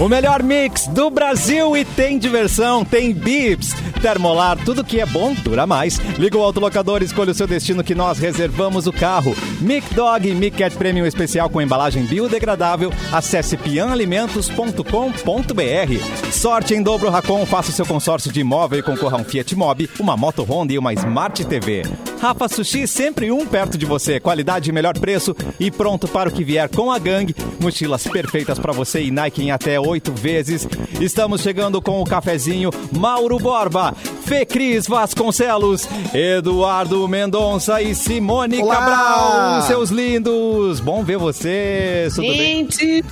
O melhor mix do Brasil e tem diversão, tem bips. Termolar, tudo que é bom dura mais. Liga o autolocador, escolha o seu destino que nós reservamos o carro. Mic Dog Mic Cat Premium especial com embalagem biodegradável. Acesse pianalimentos.com.br. Sorte em dobro Racon, faça o seu consórcio de imóvel e concorra a um Fiat Mobi, uma moto Honda e uma Smart TV. Rafa Sushi, sempre um perto de você. Qualidade e melhor preço e pronto para o que vier com a gangue. Mochilas perfeitas para você e Nike em até oito vezes. Estamos chegando com o cafezinho Mauro Borba, Fê Cris Vasconcelos, Eduardo Mendonça e Simone Olá! Cabral, seus lindos. Bom ver vocês. Tudo bem? Gente,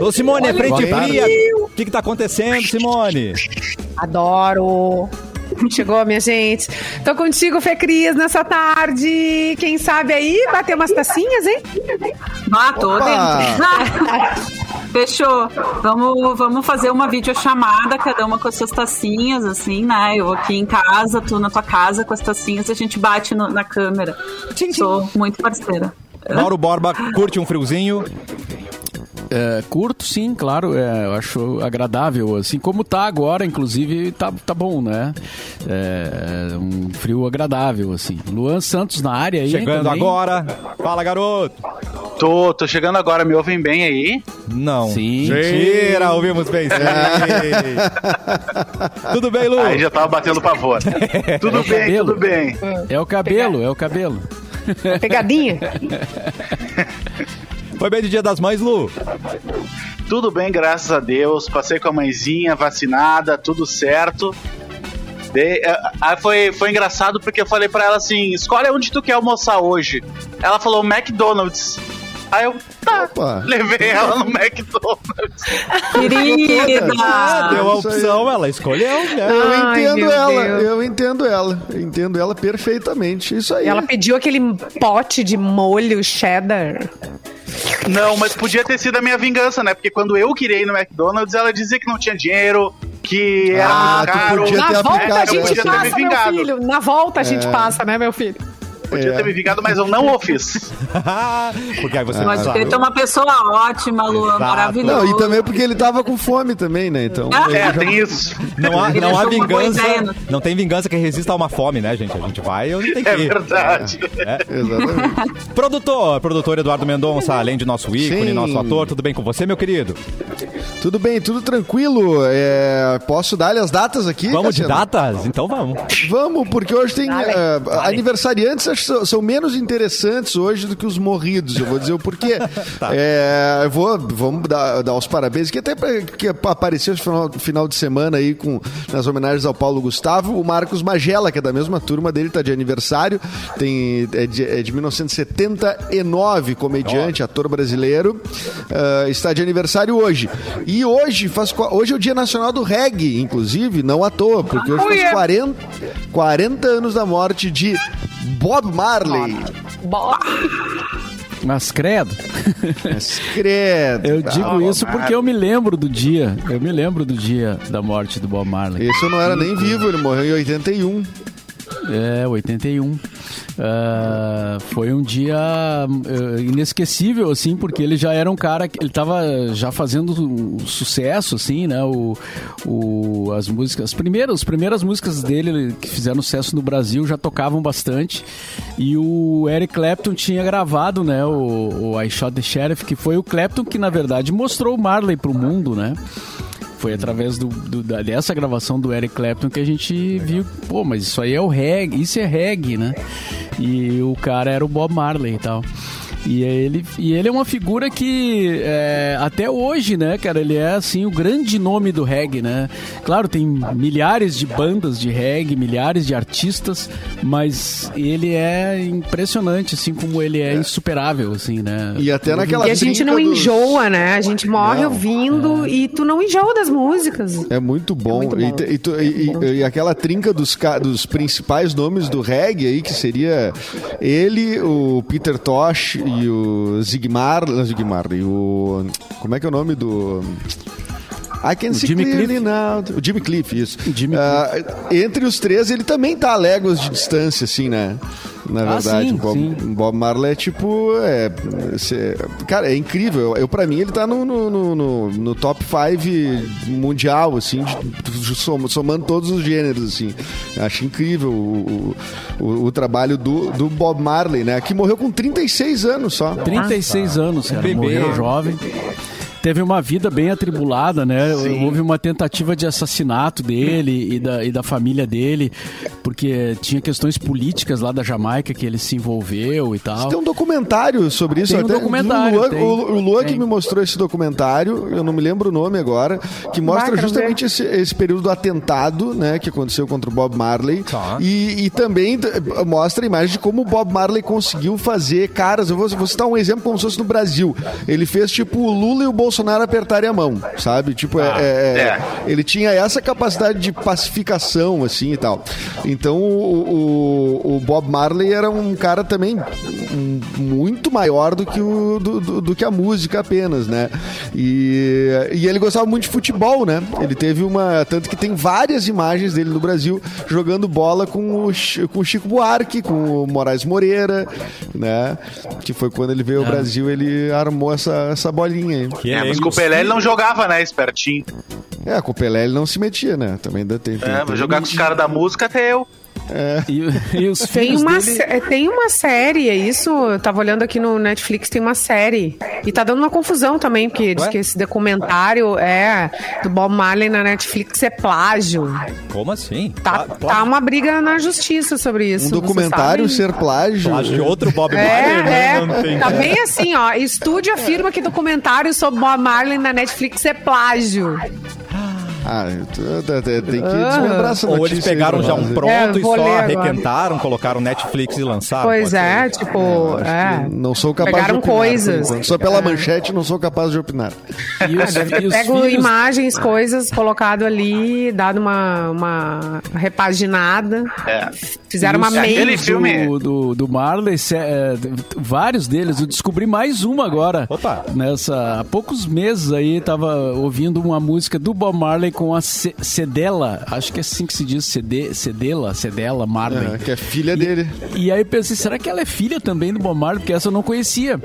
Ô, Simone, é frente Boa tarde. fria. O que, que tá acontecendo, Simone? adoro. Chegou, minha gente. Tô contigo, Fê Cris, nessa tarde. Quem sabe aí bater umas tacinhas, hein? Ah, tô Opa! dentro. Fechou. Vamos, vamos fazer uma videochamada, cada uma com as suas tacinhas, assim, né? Eu aqui em casa, tu na tua casa com as tacinhas, a gente bate no- na câmera. Sou muito parceira. Mauro Borba curte um friozinho. É, curto, sim, claro. é, eu acho agradável. Assim como tá agora, inclusive, tá, tá bom, né? É, um frio agradável, assim. Luan Santos na área aí. Chegando também. agora. Fala, garoto. Tô, tô chegando agora, me ouvem bem aí? Não. Sim. Mentira, ouvimos bem. sim. Tudo bem, Lu? Aí já tava batendo pavor. tudo bem, cabelo. tudo bem. É o cabelo, é o cabelo. Pegadinha? Foi bem de Dia das Mães, Lu? Tudo bem, graças a Deus. Passei com a mãezinha vacinada, tudo certo. De- eh, ah, foi, foi engraçado porque eu falei pra ela assim: escolhe onde tu quer almoçar hoje. Ela falou McDonald's. Aí eu, tá, Opa. levei ela no McDonald's. Querida! Ah, deu a opção, ela escolheu, né? Eu Ai, entendo ela, Deus. eu entendo ela, eu entendo ela perfeitamente. Isso aí. E ela pediu aquele pote de molho cheddar. Não, mas podia ter sido a minha vingança, né? Porque quando eu queria ir no McDonald's, ela dizia que não tinha dinheiro, que era Ah, muito tu caro. podia Na ter volta a gente passa, meu vingado. filho. Na volta a gente passa, né, meu filho? Podia ter me vingado, mas eu não o fiz. Porque aí você crer, tu é uma pessoa ótima, Luan, Exato. maravilhoso. Não, e também porque ele tava com fome também, né? Então. Ah, ele É, já- tem isso. Não há, Ele não há vingança. né? Não tem vingança que resista a uma fome, né, gente? A gente vai onde tem que É ir. verdade. Exatamente. Produtor, produtor Eduardo Mendonça, além de nosso ícone, Sim. nosso ator, tudo bem com você, meu querido? tudo bem, tudo tranquilo. É, posso dar-lhe as datas aqui? Vamos de Cassiano? datas? Então vamos. Vamos, porque hoje tem eh, dale. aniversariantes acho que são, são menos interessantes hoje do que os morridos. Eu vou dizer o porquê. Tá. Eh, eu vou, vamos dar, dar os parabéns, que até que apareceu esse final, final de semana aí com, nas homenagens ao Paulo Gustavo, o Marcos Magela, que é da mesma turma dele, tá de aniversário, tem, é, de, é de 1979, comediante, ator brasileiro, eh, está de aniversário hoje. E hoje, faz, hoje é o Dia Nacional do Reggae, inclusive, não à toa, porque hoje faz 40, 40 anos da morte de Bob Marley. Bora. Mas credo. Mas credo. Eu Ah, digo isso porque eu me lembro do dia. Eu me lembro do dia da morte do Bob Marley. Esse eu não era nem vivo, ele morreu em 81. É, 81. Ah, foi um dia eh, inesquecível, assim, porque ele já era um cara que ele tava já fazendo sucesso, assim, né? O, o, as músicas, as primeiras, as primeiras músicas dele que fizeram sucesso no Brasil já tocavam bastante. E o Eric Clapton tinha gravado, né? O, o I Shot the Sheriff, que foi o Clapton que, na verdade, mostrou o Marley pro mundo, né? Foi através do, do- da- dessa gravação do Eric Clapton que a gente viu, pô, mas isso aí é o reggae, isso é reggae, né? E o cara era o Bob Marley e tal. E ele, e ele é uma figura que é, até hoje, né, cara, ele é assim o grande nome do reggae, né? Claro, tem milhares de bandas de reggae, milhares de artistas, mas ele é impressionante, assim como ele é, insuperável, assim, né? E até naquela E a gente não dos- enjoa, né? A gente morre Não. ouvindo e tu não enjoa das músicas. É muito bom. muito E bom. te- E, tu- e- e- e aquela trinca dos, dos principais nomes do reggae aí, que seria ele, o Peter Tosh e o Zigmar. Zigmar e o. Como é que é o nome do. I can see Jimmy clearly Cliff. now. O Jimmy Cliff, isso. Jimmy Ah, entre os três, ele também tá a léguas de distância, assim, né? Na Ah, verdade. sim, o Bob, sim. Bob Marley é tipo. É, cara, é incrível. Eu, pra mim, ele tá no, no, no- no- no top 5 mundial, assim, de- som- somando todos os gêneros, assim. Acho incrível o, o, o trabalho do, do Bob Marley, né? Que morreu com 36 anos só. 36 anos, cara. Bebê. Morreu jovem. Teve uma vida bem atribulada, né? Houve uma tentativa de assassinato dele e da, e da família dele, porque tinha questões políticas lá da Jamaica que ele se envolveu e tal. Tem um documentário sobre isso. Tem um até, documentário, Luan, tem. o, o Luan que me mostrou esse documentário, eu não me lembro o nome agora, que mostra quero justamente esse, esse período do atentado, né, que aconteceu contra o Bob Marley. Tá. E, e também mostra a imagem de como o Bob Marley conseguiu fazer caras. Eu vou, vou citar um exemplo como se fosse no Brasil. Ele fez tipo o Lula e o Bolsonaro apertarem a mão, sabe? Tipo, é, é- é. ele tinha essa capacidade de pacificação, assim e tal. Então o, o- o Bob Marley era um cara também muito maior do que, o, do, do- do que a música apenas, né? E, e ele gostava muito de futebol, né? Ele teve uma. Tanto que tem várias imagens dele no Brasil jogando bola com o, com o Chico Buarque, com o Moraes Moreira, né? Que foi quando ele veio ao Brasil, ele armou essa, essa bolinha aí. Que É, mas elenco. com o Pelé ele não jogava, né, espertinho. É, com o Pelé ele não se metia, né? Também ainda tem. tem- É, tem- vou jogar com os caras da música até eu. E, e os Tem filhos uma, dele... sé- tem uma série, é isso? Eu tava olhando aqui no Netflix, tem uma série. E tá dando uma confusão também, porque diz Ué? que esse documentário é do Bob Marley na Netflix é plágio. Como assim? Tá, Plá- tá uma briga na justiça sobre isso. Um documentário ser plágio. Plágio de outro Bob É, Marley, né? Não é. tem Tá bem assim, ó. Estúdio afirma que documentário sobre Bob Marley na Netflix é plágio. Ah, tu- tu- tu- tem que desmembrar essa Ou notícia eles aí pegaram já um pronto É, e só arrequentaram, colocaram Netflix e lançaram. Pois é, ser. tipo, é. que Não sou capaz Pegaram de opinar. coisas. Só pela manchete não sou capaz de opinar. E os, e os Pego filhos- imagens, coisas, colocado ali, dado uma, uma repaginada. É. Fizeram uma. Aquele filhos filme- do, do, do Marley, se- é, vários deles, eu descobri mais uma agora. Opa. Nessa, há poucos meses aí, tava ouvindo uma música do Bob Marley com a Ce- Cedela, acho que é assim que se diz, Cede, Cedela, Cedela Marley. É, que é filha dele. E aí eu pensei, será que ela é filha também do Bob Marley? Porque essa eu não conhecia.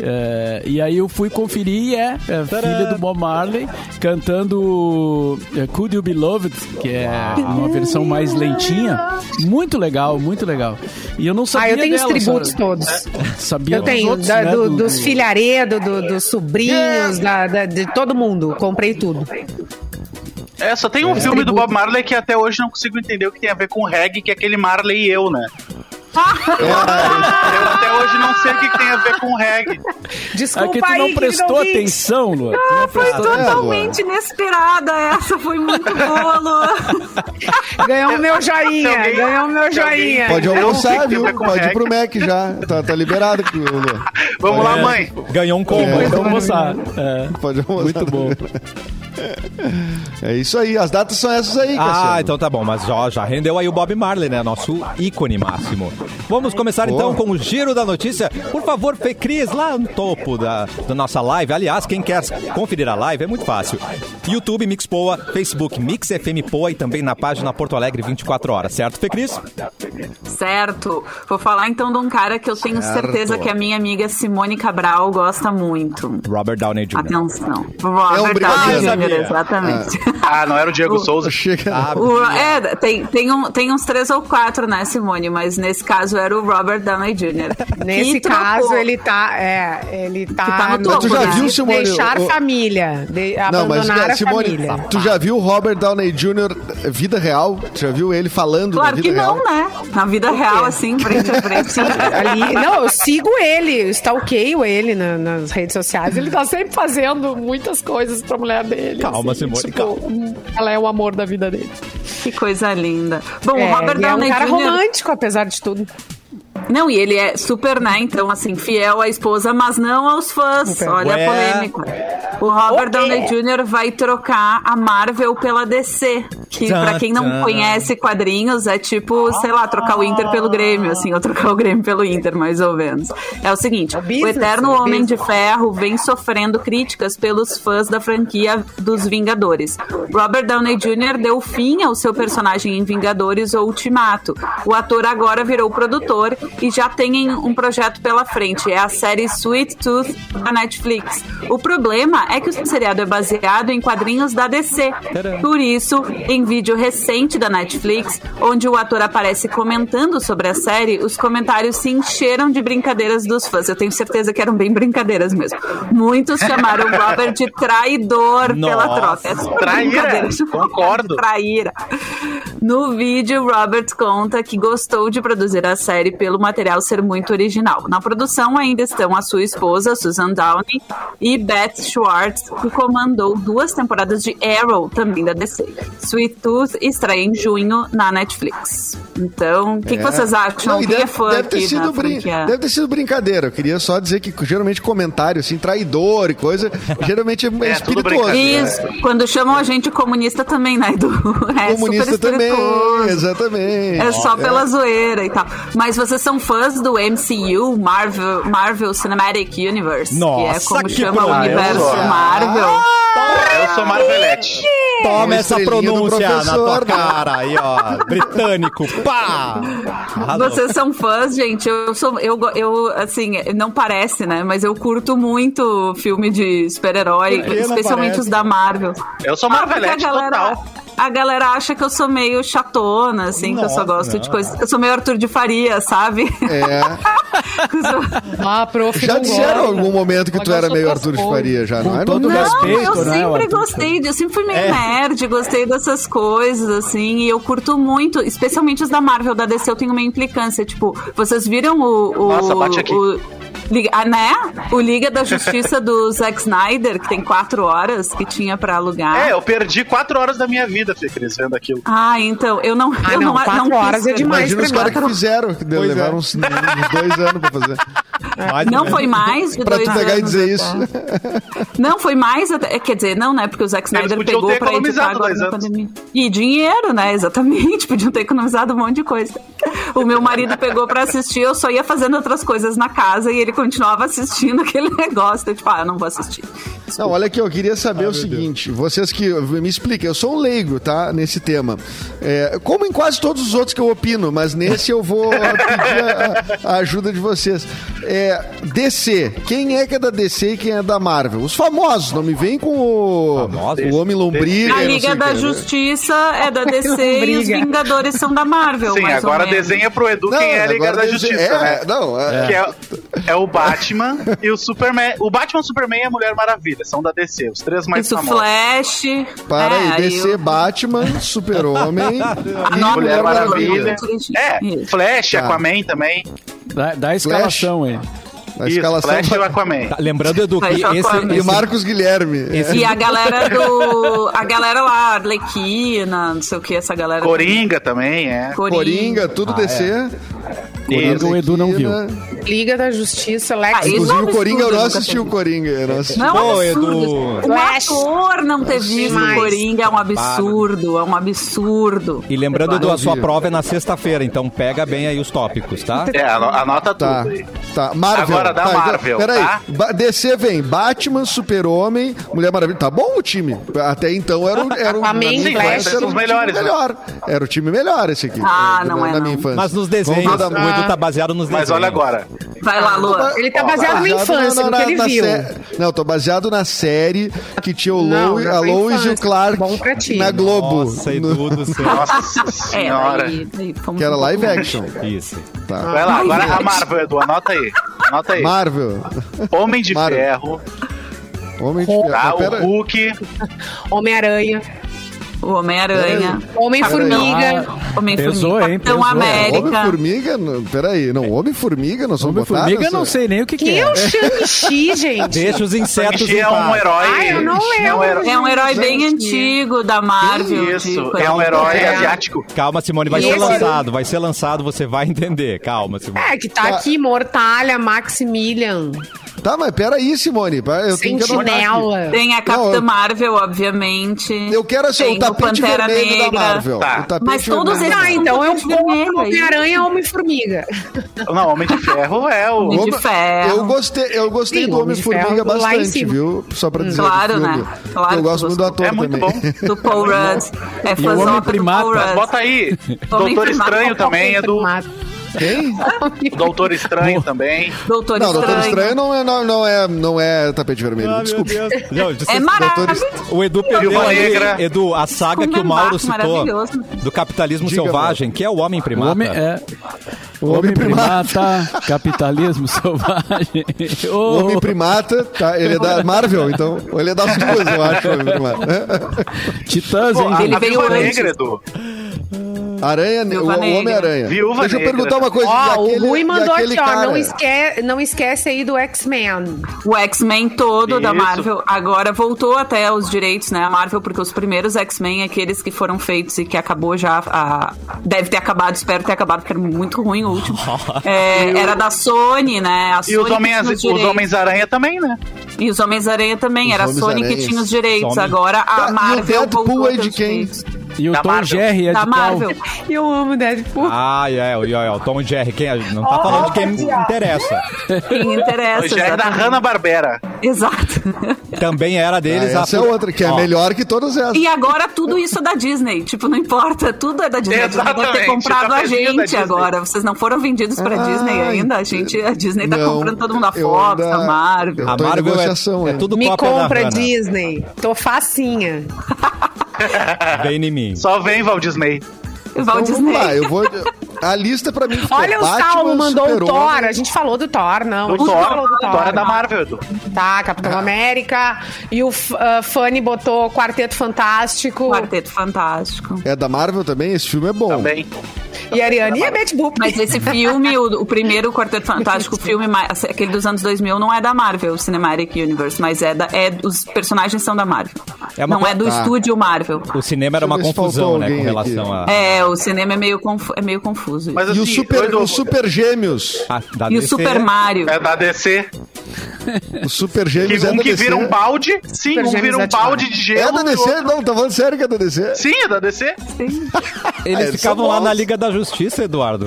É, e aí eu fui conferir e é, é filha do Bob Marley, cantando é, Could You Be Loved, que é uma versão mais lentinha. Muito legal, muito legal. E eu não sabia Ah, eu tenho os dela, tributos sabe? todos. Sabia Eu tenho, outros, da- né, do- do- dos do- filharedos, do- dos sobrinhos, da- da- de todo mundo. Comprei tudo. É, só tem um Os filme do. Bob Marley que até hoje não consigo entender o que tem a ver com reggae, que é aquele Marley e eu, né? eu até hoje não sei o que tem a ver com reggae. É Desculpa que tu aí, não querido prestou ouvinte. atenção, Luan. Tu não Foi prestou É, totalmente inesperada essa, foi muito boa, Lu. Ganhou o meu joinha, alguém- ganhou o meu joinha. Pode Eu não almoçar, viu? Pode ir pro Mac já. Tá, tá liberado, Luan. Vamos lá, É, mãe. Ganhou um combo. Pode almoçar. É, Pode almoçar. muito bom. É isso aí. As datas são essas aí, Cassiano. Ah, então tá bom, mas já, já rendeu aí o Bob Marley, né? Nosso ícone máximo. Vamos começar Boa. então com o giro da notícia. Por favor, Fê Cris, lá no topo da, da nossa live. Aliás, quem quer conferir a live é muito fácil. YouTube Mix Poa, Facebook Mix FM Poa e também na página Porto Alegre 24 horas, certo, Fê Cris? Certo. Vou falar então de um cara que eu tenho Certo. certeza que a minha amiga Simone Cabral gosta muito. Robert Downey Jr. Atenção. É um Robert Downey. Jr., exatamente. Ah, não era o Diego Souza. Chega. Ah, O- é, tem, tem, um, tem uns três ou quatro, né, Simone? Mas nesse caso era o Robert Downey Jr. Nesse trocou. caso, ele tá. É, ele tá. Que tá no topo, Tu já né? viu, Simone? Deixar o- família. De, Não, mas abandonar cara, a Simone, família. tu já viu o Robert Downey Jr. vida real? Tu já viu ele falando Claro na que vida não, real? né? Na vida real, assim, frente a frente. Ali, não, eu sigo ele, eu stalkeio ele na- nas redes sociais. Ele tá sempre fazendo muitas coisas pra mulher dele. Calma, tipo, calma. Ela é o amor da vida dele. que coisa linda. Bom, É, o Robert ele é um Downey cara Jr. romântico, apesar de tudo. Não, e ele é super, né? Então, assim, fiel à esposa, mas não aos fãs. Olha Ué. a polêmica. O Robert Downey Jr. vai trocar a Marvel pela DC. Que, Tchan, pra quem não tchan. conhece quadrinhos, é tipo, sei lá, trocar o Inter pelo Grêmio, assim, ou trocar o Grêmio pelo Inter, mais ou menos. É o seguinte: o business, Eterno é Homem de. Ferro vem sofrendo críticas pelos fãs da franquia dos Vingadores. Robert Downey Jr. deu fim ao seu personagem em Vingadores ou Ultimato. O ator agora virou produtor e já tem um projeto pela frente. É a série Sweet Tooth da Netflix. O problema é que o seriado é baseado em quadrinhos da DC. Por isso, em vídeo recente da Netflix, onde o ator aparece comentando sobre a série, os comentários se encheram de brincadeiras dos fãs. Eu tenho certeza que eram bem brincadeiras mesmo. Muitos chamaram o Robert de traidor pela Nossa, troca. É traíra, concordo. Traíra. No vídeo, Robert conta que gostou de produzir a série pelo material ser muito original. Na produção ainda estão a sua esposa, Susan Downey, e Beth Schwartz, que comandou duas temporadas de Arrow, também da DC. Sweet Tooth estreia em junho na Netflix. Então, o que, que vocês acham? Não, Quem deve, é fã deve ter aqui sido brin- franquia? deve ter sido brincadeira. Eu queria só dizer que geralmente comentário assim, traidor e coisa, geralmente é, É, tudo espirituoso. né? Isso, quando chamam a gente comunista também, né, Edu? É Comunista super também, exatamente. É só pela zoeira e tal. Mas vocês são fãs do MCU, Marvel, Marvel Cinematic Universe, que é Nossa, como que chama o universo Ah, Marvel. Eu sou Marvelete. Toma essa pronúncia na tua cara aí, ó. Britânico, pá! Arrasou. Vocês são fãs, gente. Eu sou, eu, eu, assim, não parece, né? Mas eu curto muito filme de super-herói, especialmente os da Marvel. Eu sou Ah, porque Marvelete a galera, total. a galera acha que eu sou meio chatona, assim, que eu só Nossa, gosto não. de coisas. Eu sou meio Arthur de Faria, sabe? É. Ah, prof. Já disseram em algum momento que Mas tu era meio. Arthur de Faria já, não é? todo Não, Não, respeito, eu né, sempre gostei, eu sempre fui meio É. nerd, gostei dessas coisas, assim, e eu curto muito, especialmente os da Marvel, da DC, eu tenho uma implicância, tipo, vocês viram o... o Nossa, bate aqui. o- Liga, ah, né? O Liga da Justiça do Zack Snyder, que tem quatro horas, que tinha pra alugar. É, eu perdi quatro horas da minha vida, Fê Cris, vendo aquilo. Ah, então, eu não... Ah, eu não, não, quatro não horas é demais Imagina os caras que fizeram, que é. levaram uns, uns dois anos pra fazer. Mais ou Não menos. foi mais de Pra dois tu pegar e anos dizer isso. Não, foi mais até. Quer dizer, não, né? Porque o Zack Snyder pegou ter pra editar economizado agora dois na anos. pandemia. E dinheiro, né? Exatamente. Podiam ter economizado um monte de coisa. O meu marido pegou pra assistir, eu só ia fazendo outras coisas na casa e ele continuava assistindo aquele negócio. Eu, tipo, ah, eu não vou assistir. Não, olha aqui, eu queria saber o seguinte: vocês que. Me expliquem, eu sou um leigo, tá? Nesse tema. É, como em quase todos os outros que eu opino, mas nesse eu vou pedir a, a ajuda de vocês. É, DC, quem é que é da DC e quem é da Marvel? Os famosos, não me vem com o, o Homem Lombriga. A Liga da né? Justiça é da DC e os. Vingadores são da Marvel. Sim, mais ou agora menos. desenha pro Edu Não, quem é a Liga da Justiça, é, né? Não, é, Que é, é o Batman e o Superman. O Batman, o Superman e a Mulher Maravilha são da DC, os três mais Isso, famosos. Flash. Para é, aí, DC, eu- Batman, Super-Homem e Nova Mulher Maravilha. Maravilha. É. Flash, Tá. Aquaman também. Dá, dá a escalação aí. A Isso, escalação Flash e o vai- Aquaman. Tá, lembrando, Edu, que esse. E esse- Marcos Guilherme. E a galera do. A galera lá, Arlequina, não sei o que, essa galera. Coringa também, é. Coringa, tudo Ah, DC. Isso. O Edu não viu. Liga da Justiça, Lex. Ah, isso Inclusive é um o Coringa, eu não assisti o teve. Coringa. Eu não assisti. Não, é um absurdo. Edu. O ator não ter visto o Coringa é um absurdo, é um absurdo. E lembrando, Edu, a sua prova é na sexta-feira, então pega bem aí os tópicos, tá? É, ano- anota Tá, tudo aí. tá. Marvel. Agora da tá, então, Marvel, Peraí, tá? DC vem Batman, Super-Homem, Mulher Maravilha. Tá bom o time. Até então era, o- era o minha infância era um os melhores, né? melhor. Era o time melhor esse aqui. Ah, na, não é, na não. minha infância. Mas nos desenhos, o Edu tá baseado nos desenhos. Mas olha agora. Vai lá, Lua. Ele tá Ó, baseado na infância, no que ele viu. sé- Não, tô baseado na série que tinha o Não, Lois, na a Lois e o. Clark Bom pra ti. na Globo. Nossa, no- Edu do céu. Nossa É, senhora. daí, daí fomos que era live action. Isso. Tá. Vai lá, agora Ai, a. Marvel, Edu, anota aí. Anota aí. Marvel. Homem de Marvel. Ferro, Homem de Ferro. tá? Ah, o Hulk, Homem-Aranha. O Homem-Aranha. Homem-Formiga. Pesou, Homem-Formiga? Capitão Pesou. América. Homem-Formiga, peraí, não, Homem-Formiga, nós somos Homem-Formiga, não sei nem o que, que Quem é é. o Shang-Chi, gente? Deixa os insetos Shang-Chi é um herói. Ai, eu não Shang-Chi lembro. É um herói bem antigo da Marvel. Isso, de é um herói É. asiático. Calma, Simone, vai E ser lançado, vai ser lançado, você vai entender. Calma, Simone. É, que tá aqui, Mortalha, Maximilian, Tá, mas peraí, Simone, eu tenho que. Sentinela. Tem a Não, Capitã eu- Marvel, obviamente. Eu quero assim, Tem o tapete Pantera vermelho Negra. da Marvel. Tá. O tapete Mas todos vermelho. esses Ah, então eu vou aí. Homem-Aranha Homem-Formiga. Não, Homem de Ferro é o. Homem de Ferro. Eu gostei, eu gostei Sim, do Homem-Formiga bastante, viu? Só pra dizer. Claro, né? Claro eu gosto muito do ator É muito também. bom. Do Paul Rudd. É o fãzão Homem do. Paul Rudd. Bota aí. Doutor Primata. Estranho também é do. Quem? Doutor Estranho também. Doutor Não, Doutor Estranho. Estranho não é, não, não é, não é tapete vermelho. Ah. Deus. Não, você- É maravilhoso. O Edu perdeu Negra. Edu, a saga que o Mauro citou do capitalismo Diga, selvagem, que é o homem O primata. homem, é, O o homem homem primata. primata, capitalismo selvagem. O Oh, Homem Primata, tá? Ele é da Marvel, então. Ou ele é das duas, eu acho. o Homem Primata. Titãs, Pô, hein? Ele veio antes. Negra, Edu. Aranha, o, Viúva o. Homem-Aranha. Viúva Deixa eu Negra. perguntar uma coisa. Ó, e o aquele- Rui e mandou aquele aqui, ó. cara? Não, esque... não esquece aí do X-Men. O X-Men todo da Isso. Marvel agora voltou até os direitos, né? A Marvel, porque os primeiros X-Men, aqueles que foram feitos e que acabou já. a- Deve ter acabado, espero ter acabado, porque era muito ruim o último. É, era da Sony, né? A E os Sony Homens- tinha os. Homens-Aranha também, né? E os Homens-Aranha também, Os era a Sony que tinha os direitos. Agora a Tá, e o Marvel Deadpool voltou é de quem? direitos. E o Da Tom Marvel. Jerry é Da de qual? Marvel. Eu amo Deadpool. Ah, é, o, é, o Tom Jerry. Quem, não tá falando de quem interessa. Quem interessa. O já é da exatamente. Hanna-Barbera. Exato. Também era Ah, deles. a- essa é outra, que é Ó, melhor que todas essas. E agora tudo isso é da Disney. Tipo, não importa, tudo é da Disney. A Disney deve ter Exatamente, comprado tá a gente agora. Vocês não foram vendidos pra Ah, Disney ainda. A gente, a Disney tá Não, comprando todo mundo. A Fox, ainda- a Marvel. A Marvel é, negociação é tudo Me compra. Disney. Tô facinha. Vem em mim. Só vem Walt Disney. Então, Disney. vamos lá, eu vou. A lista pra mim ficou Olha o Batman, Saulo mandou o. Thor. A gente falou do Thor, não. Do gente Thor. falou do O Thor é da Marvel, Edu. Tá, Capitão América. E o ah, Fanny botou Quarteto Fantástico. Quarteto Fantástico. É da Marvel também? Esse filme é bom. Também. E a Ariane e a Betty Boop. Mas esse filme, o, o primeiro Quarteto Fantástico, o filme, mais- aquele dos anos 2000, não é da Marvel, Cinematic Universe, mas é da. É, os personagens são da Marvel. É não é co- do Tá. estúdio Marvel. O cinema era uma confusão, né, com relação a... É, o cinema é meio, confu- é meio confuso. Mas E o assim, Super, o Super Gêmeos. a- da E o DC. Super Mario. É da DC. O Super Que Gêmeos é um da que DC. vira um balde. Sim, Super um vira um é de balde Marvel. de gelo. É da DC? outro- Não, tá falando sério que é da DC? Sim, é da DC. Eles É, ficavam lá na Liga da Justiça, Eduardo.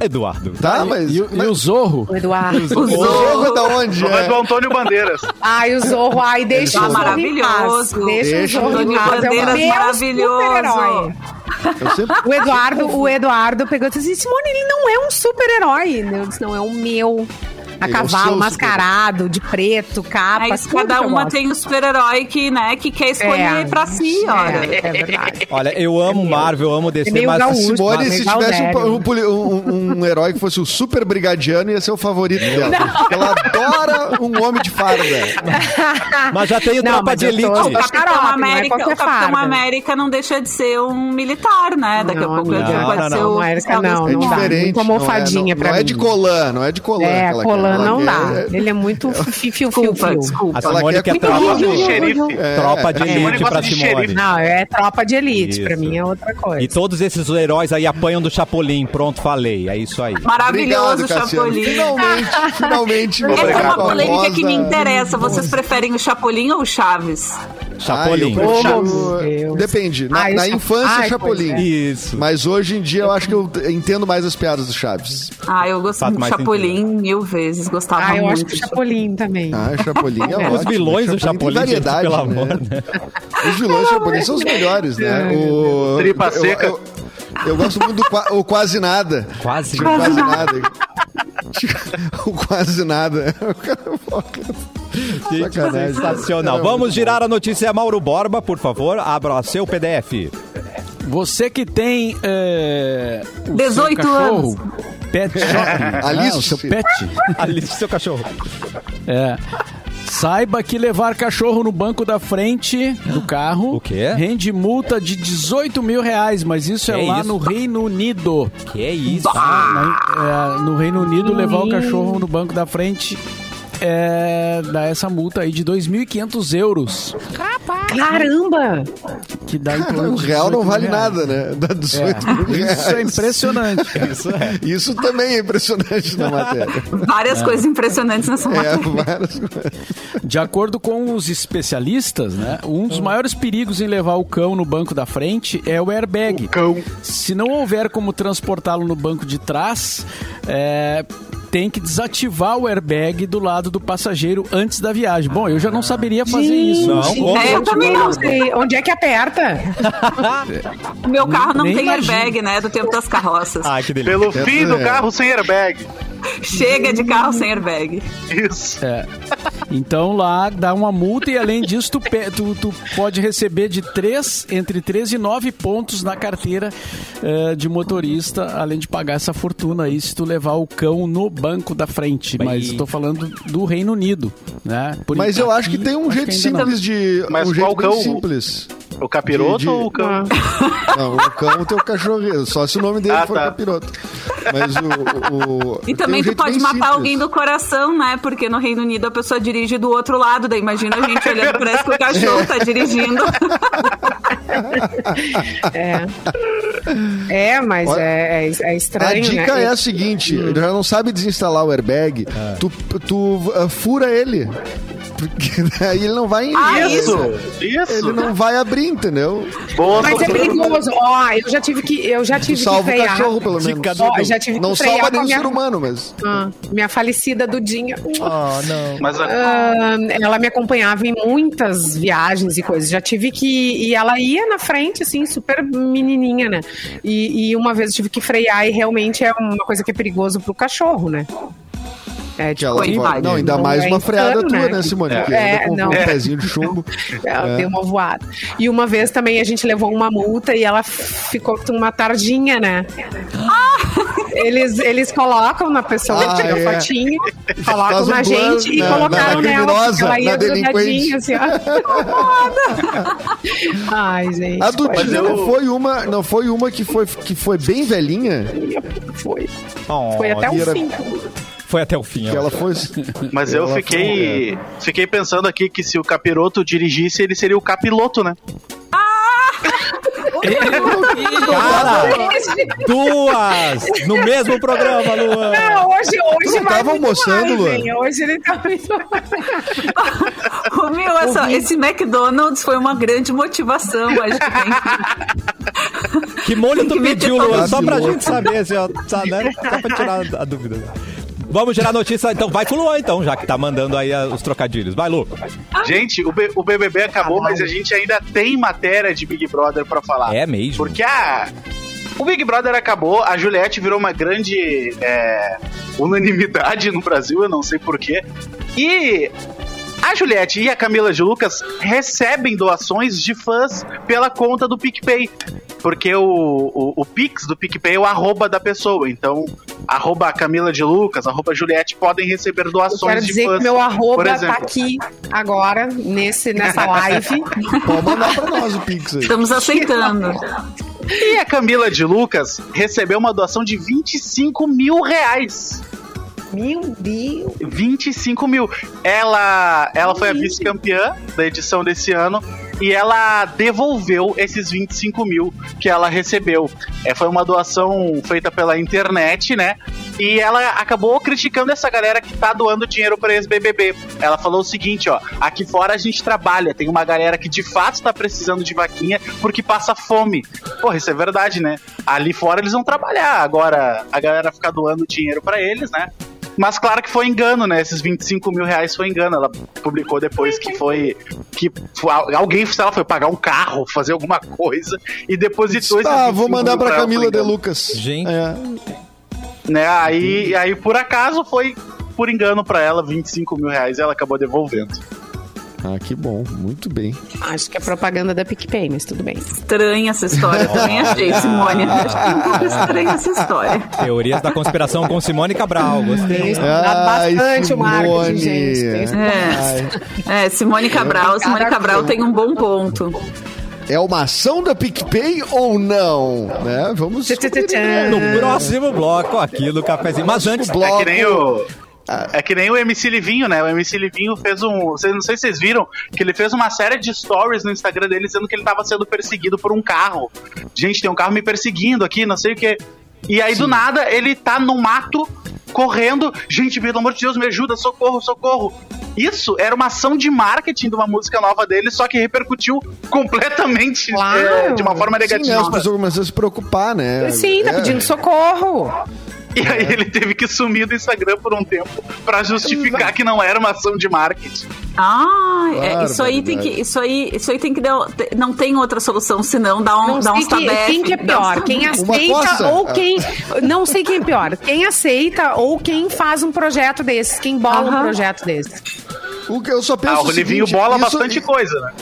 Eduardo. Tá, mas. E, o- e mas- o Zorro? O Eduardo. O O Zorro. Zorro é da onde? É do É? Antônio Bandeiras. Ai, o Zorro. Ai, deixa Tá o Zorro maravilhoso. Deixa, Deixa o Zorro em paz. É o maravilhoso. sempre... O Eduardo, o Eduardo pegou e disse: Simone, ele não é um super-herói. Eu disse: não, é o meu. A é cavalo mascarado, de preto, capa. Mas cada eu uma tem um super-herói que, né, que quer escolher É, pra si, olha. É, é verdade. Olha, eu amo Marvel, amo DC, É meio mas... gaúcho, Simone, mas se tivesse um, um um- herói que fosse o super brigadiano, ia ser o favorito dela. Porque ela adora um homem de farda. Mas já tem o Não, Tropa de eu Elite. eu tô- O Capitão não é América, o Capitão. América não deixa de ser um militar, né? Daqui a Não, pouco não, ele não, pode não, ser não. o. Não, não, É não dá. diferente. Não é- não, pra não é de colã, não é de colã. É, que quer. não dá. Ele é muito fio, fio, Desculpa, fio. desculpa. A Simone quer quer tropa de de, xerife. tropa de É. Elite pra Simone. Não, é tropa de elite. Isso. Pra mim é outra coisa. E todos esses heróis aí apanham do Chapolin. Pronto, falei. É isso aí. Maravilhoso, Obrigado, Cassiano. Chapolin. Finalmente, finalmente. Essa é uma a polêmica que me interessa. Vocês preferem o Chapolin ou o Chaves? Chapolin. Ah, eu prefiro- Oh. Depende. Na, Ai, na infância, Ai, Chapolin. é. Isso. Mas hoje em dia eu acho que eu entendo mais as piadas do Chaves. Ah, eu gosto Faz do Chapolin mil vezes. Gostava Ah, eu muito. acho que o Chapolin também. Ah, Chapolin é ótimo. Os vilões do tem Chapolin, variedade, pelo né? amor, né? Os vilões do Chapolin são os melhores, né? O, Tripa eu- seca. Eu, eu gosto muito do qua- o Quase Nada. Quase. Quase nada. o Quase Nada. Gente, Sacanagem. sensacional. Vamos girar a notícia. Mauro Borba, por favor, abra seu PDF. Você que tem é, o 18 seu cachorro, Pet shop. Alice. Ah, o seu pet. Alice, seu cachorro. É. Saiba que levar cachorro no banco da frente do carro O quê? rende multa de 18 mil reais, mas isso é Que lá isso? no Reino Unido. Que é isso? Na- é, no Reino Unido, levar o cachorro no banco da frente é, dá essa multa aí de 2.500 euros. Caramba! Que dá em torno O de real não 18 vale mil reais. nada, né? Dá 18 mil reais. Isso é impressionante, cara. Isso é. Isso também é impressionante na matéria. Várias coisas impressionantes nessa É, matéria. várias coisas. De acordo com os especialistas, né, um dos maiores perigos em levar o cão no banco da frente é o airbag. Cão. Se não houver como transportá-lo no banco de trás, é, tem que desativar o airbag do lado do passageiro antes da viagem. Bom, eu já não saberia fazer isso. Não, Gente, como? É, eu também não. sei. Onde é que aperta? O meu carro não Nem tem imagino. airbag, né? Do tempo das carroças. Ai, que delícia. Pelo fim do É. carro sem airbag. Chega de carro sem airbag. Isso. É. Então lá dá uma multa e além disso tu, pe- tu- tu pode receber de 3, entre 3 e 9 pontos na carteira eh, de motorista, além de pagar essa fortuna aí se tu levar o cão no banco da frente. Mas Mas estou falando do Reino Unido, né? Por Mas eu acho que tem um jeito ainda não. simples de. Mas um jeito qual bem cão? simples. O capiroto De- de- ou o cão? Não, o cão tem o cachorro. Só se o nome dele Ah, for tá. capiroto. Mas o. o- E também um tu pode matar simples. alguém do coração, né? Porque no Reino Unido a pessoa dirige do outro lado, daí imagina a gente olhando, parece que o cachorro tá dirigindo. É. É, mas Olha, é, é, é estranho, A dica né? é a seguinte: ele já não sabe desinstalar o airbag, É. tu, tu uh, fura ele. Porque daí ele não vai. Ah, Isso. Ele Isso. não vai abrir, entendeu? Boa Mas é perigoso. Ó, eu já tive que eu já tive que salva o frear. cachorro, pelo menos. Eu já tive Não salva nenhum minha, ser humano, mas. Ah, minha falecida Dudinha. Oh, não. Mas a- Ah, ela me acompanhava em muitas viagens e coisas. Já tive que. E ela ia na frente, assim, super menininha, né? E, e uma vez eu tive que frear e realmente é uma coisa que é perigoso pro cachorro, né? É, Que tipo, ela. Não, ainda Não mais é uma freada insano, tua, né? né, Simone? Que É, anda com não. um pezinho de chumbo. Ela É. deu uma voada. E uma vez também a gente levou uma multa e ela ficou com uma tardinha, né? Eles, eles colocam na pessoa, Ah, tiram é. fotinho, colocam Faz um na plano gente e na- colocaram na nela. criminosa, porque ela ia na grudadinha, assim, ó. Ai, gente. A Dudinha eu- não foi uma, não foi uma que foi, que foi bem velhinha? Foi. Oh, Foi até o era- fim. Foi até o fim. Que ela foi. Mas eu Ela fiquei, fiquei pensando aqui que se o capiroto dirigisse, ele seria o capiloto, né? Cara, duas no mesmo programa, Luan. Não, hoje, hoje não tava almoçando, Luan? Hoje ele tá muito Ô, meu, essa- esse McDonald's foi uma grande motivação. Acho que tem que- Que molho tu pediu, Luan? Só pra gente saber, assim, ó, só, né? Só pra tirar a dúvida. Vamos gerar notícia, então vai com o Luan, então, já que tá mandando aí ah, os trocadilhos. Vai, Lu. Gente, o, B- o BBB acabou, mas a gente ainda tem matéria de Big Brother pra falar. É mesmo? Porque a. O Big Brother acabou, a Juliette virou uma grande é, unanimidade no Brasil, eu não sei porquê. E a Juliette e a Camila de Lucas recebem doações de fãs pela conta do PicPay. Porque o, o, o Pix do PicPay é o arroba da pessoa. Então, arroba Camila de Lucas, arroba Juliette podem receber Eu doações quero de dizer fãs. que meu arroba tá exemplo. aqui agora, nesse, nessa live. Pode mandar pra nós o Pix aí. Estamos aceitando. E a Camila de Lucas recebeu uma doação de 25 mil reais. Meu Deus. 25 mil. Ela, ela foi a vice-campeã da edição desse ano e ela devolveu esses 25 mil que ela recebeu. É, foi uma doação feita pela internet, né? E ela acabou criticando essa galera que tá doando dinheiro para ex-BBB. Ela falou o seguinte, ó, aqui fora a gente trabalha, tem uma galera que de fato tá precisando de vaquinha porque passa fome. Porra, isso é verdade, né? Ali fora eles vão trabalhar, agora a galera ficar doando dinheiro para eles, né? Mas claro que foi engano, né? Esses 25 mil reais foi engano. Ela publicou depois que foi. que foi- alguém, sei lá, foi pagar um carro, fazer alguma coisa e depositou esses Tá, vou 25 mandar pra por Camila de. Lucas. Gente. É. Né? Aí, aí, por acaso, foi por engano pra ela 25 mil reais e ela acabou devolvendo. Ah, que bom. Muito bem. Acho que é propaganda da PicPay, mas tudo bem. Estranha essa história. Também achei, Simone. Acho que é um pouco estranha essa história. Teorias da conspiração com Simone Cabral. Gostei. Dá Ai, bastante o marketing, gente. É, é Simone Cabral. Simone Cabral tem um bom ponto. É uma ação da PicPay ou não? Né? Vamos Tchê, tchê, tchê, descobrir, né? No próximo bloco, aqui no cafezinho. Mas antes, bloco- É que nem o. É que nem o MC Livinho, né? O MC Livinho fez um. Não sei se vocês viram, que ele fez uma série de stories no Instagram dele dizendo que ele tava sendo perseguido por um carro. Gente, tem um carro me perseguindo aqui, não sei o quê. E aí, do nada, ele tá no mato, correndo. Gente, pelo amor de Deus, me ajuda, socorro, socorro. Isso era uma ação de marketing de uma música nova dele, só que repercutiu completamente Claro. é, de uma forma Sim, negativa. as pessoas começaram a se preocupar, né? Sim, tá É. pedindo socorro. E aí ele teve que sumir do Instagram por um tempo pra justificar que não era uma ação de marketing. Ah, é, Claro, isso aí tem que, isso aí, isso aí tem que dar, não tem outra solução senão dar um, Não dar sei uns quem, que é pior, quem aceita ou quem... Não sei quem é pior, quem aceita ou quem faz um projeto desses, quem bola um Aham. projeto desse. O que eu só penso Ah, o Livinho seguinte, bola isso- bastante coisa, né?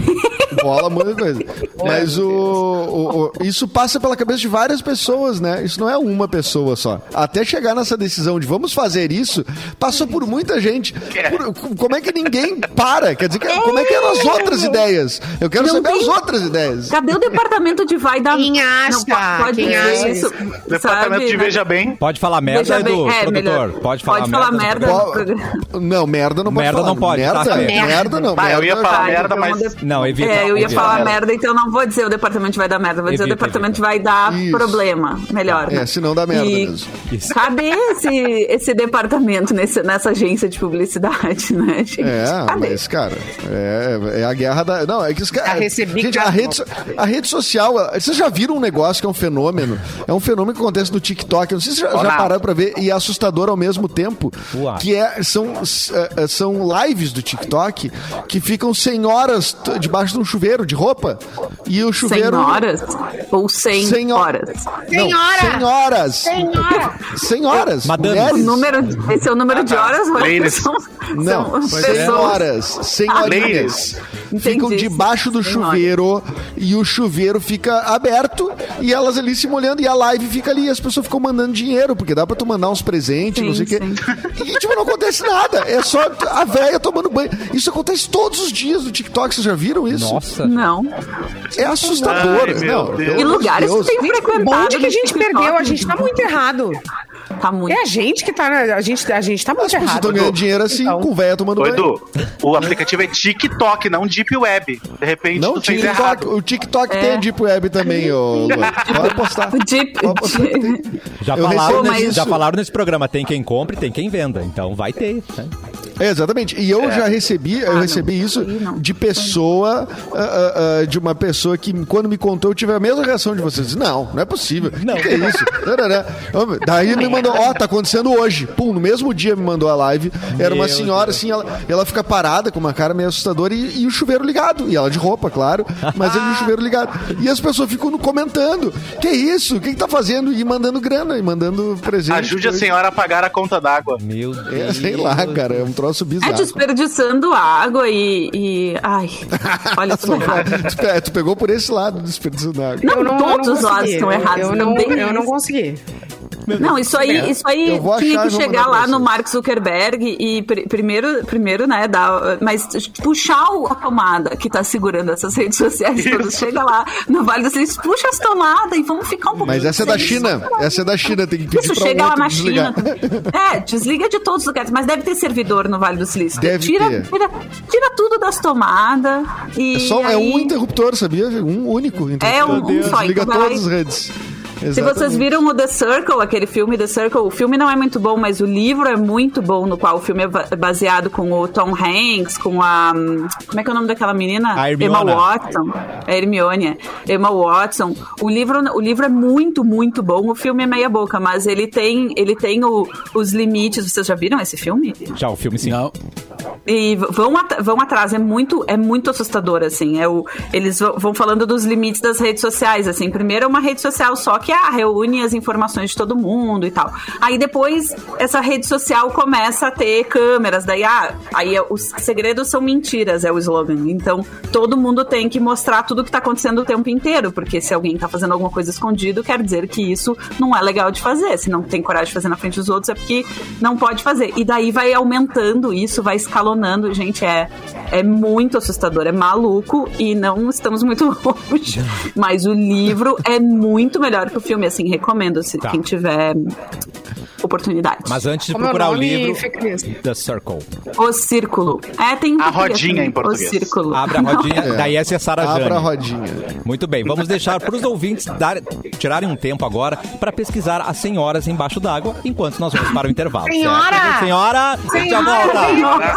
Bola muita coisa. Mas o, o- o- isso passa pela cabeça de várias pessoas, né? Isso não é uma pessoa só. Até chegar nessa decisão de vamos fazer isso, passou por muita gente. Por- como é que ninguém para? Quer dizer, que- como é que eram as outras ideias? Eu quero Não saber tem- as outras ideias. Cadê o departamento de vai dar Quem acha? Não, po- pode Quem acha isso, Departamento sabe, de né? Veja Bem. pode falar merda, Veja Edu, é, produtor. Pode falar Pode falar merda. merda. Qual- Não, merda não pode Merda falar. não pode, Merda, tá merda não. Ah, eu ia merda- falar merda, mas. Não, evita. É, eu ia evita. falar Evita. merda, então não vou dizer o departamento vai dar merda, vou dizer Evita, o departamento evita. vai dar Isso. problema. Melhor. É, né? se não dá merda E mesmo. Isso. Cadê esse, esse departamento nesse, nessa agência de publicidade, né, gente? É, Cadê? mas, cara, é, é a guerra da. Não, é que os caras. Já recebi Gente, a cada- rede, so- a rede social. Vocês já viram um negócio que é um fenômeno? É um fenômeno que acontece no TikTok. Eu não sei se vocês já, já pararam pra ver e é assustador ao mesmo tempo. Uai. Que é, são, são lives do TikTok que ficam 100 horas t- debaixo de um chuveiro de roupa. E o 100 chuveiro. horas? Ou 100, 100 horas? Não, Senhora! 100 horas! Senhora! 100 horas! Madame. Número, esse é o número de horas, mas Ladies. são, Não, são 100 pessoas. horas, 100 Ladies. Ficam Entendi. debaixo do 100 chuveiro e o chuveiro fica aberto e elas ali se molhando e a live fica ali e as pessoas ficam mandando dinheiro, porque dá pra tu mandar uns presentes, Sim, não sei o quê. E tipo, não acontece nada, é só a véia tomando banho. Isso acontece todos os dias no TikTok, vocês já viram isso? Nossa. Não. É assustador. Ai, meu não, E lugares Deus. que tem frequentado. Onde que a gente TikTok, perdeu? A gente tá muito errado. Tá muito. É a gente que tá. A gente, a gente tá muito As errado. estão ganhando dinheiro assim, Então. com véia tomando Ô, banho. Edu, o aplicativo é TikTok, não Deep Web. De repente Não, tu fez TikTok, errado. o TikTok É. tem a Deep Web também, ô Luan. Pode postar. O Deep. Pode postar. Já falaram, já falaram nesse programa, tem quem compre, tem quem venda. Então vai ter. né? É, exatamente. E eu já recebi, eu Ah, recebi não. isso não. de pessoa, ah, ah, de uma pessoa que quando me contou eu tive a mesma reação de vocês. Não, não é possível. Não. Que, que é isso? Daí me mandou, ó, tá acontecendo hoje. Pum, no mesmo dia me mandou a live. Era uma Meu senhora Deus. assim, ela, ela fica parada com uma cara meio assustadora e, e o chuveiro ligado. E ela de roupa, claro, mas ele o chuveiro ligado. E as pessoas ficam comentando. Que isso? O que, que tá fazendo? E mandando grana, e mandando presente. Ajude a senhora a pagar a conta d'água. Meu É, Deus. sei lá, cara, é um troço É bizarro. desperdiçando água e. e- ai, olha tudo errado. tu, tu pegou por esse lado desperdiçando água. Não, não, todos os lados estão errados. Eu não, eu não consegui. Não, isso aí, isso aí tinha que chegar lá no. Mark Zuckerberg e pr- primeiro, primeiro, né, dar, mas puxar a tomada que tá segurando essas redes sociais todas. Chega lá no Vale dos Silícios, puxa as tomadas e vamos ficar um pouquinho. Mas essa é da China. Essa é da China, tem que pedir Isso chega lá na desligar. China. É, desliga de todos os lugares, mas deve ter servidor no Vale do Silício. Deve tira, ter. Tira, tira tudo das tomadas e. É, só, é aí- um interruptor, sabia? Um único interruptor. É, um- um só, Desliga então vai lá todas as redes. Se vocês Exatamente. viram o The Circle, aquele filme The Circle, o filme não é muito bom, mas o livro é muito bom, no qual o filme é ba- baseado com o Tom Hanks, com a. hum, Como é que é o nome daquela menina? A Hermione. Emma Watson. É Hermione. é. Emma Watson. O livro, o livro é muito, muito bom. O filme é meia boca, mas ele tem, ele tem o- os limites. Vocês já viram esse filme? Já o filme sim. Não. e vão, at- vão atrás, é muito, é muito assustador, assim. É o, eles vão- vão falando dos limites das redes sociais, assim. Primeiro é uma rede social só que ah, reúne as informações de todo mundo e tal. Aí depois essa rede social começa a ter câmeras, daí ah, aí é- os segredos são mentiras, é o slogan. Então todo mundo tem que mostrar tudo que tá acontecendo o tempo inteiro, porque se alguém tá fazendo alguma coisa escondido, quer dizer que isso não é legal de fazer. Se não tem coragem de fazer na frente dos outros, é porque não pode fazer. E daí vai aumentando isso, vai escalonando. Gente, é, é muito assustador, é maluco e não estamos muito longe. Mas o livro é muito melhor que o filme, assim, recomendo se Tá. quem tiver oportunidade. Mas antes de Como é procurar o livro? The Circle. O Círculo. É, tem em A português rodinha também. em português. O Círculo. Abra a rodinha. Daí essa é a Sara Abra a Jane. rodinha. Muito bem, vamos deixar para os ouvintes dar- tirarem um tempo agora para pesquisar as senhoras embaixo d'água, enquanto nós vamos para o intervalo. certo? Senhora! Senhora! Já volta! Senhora!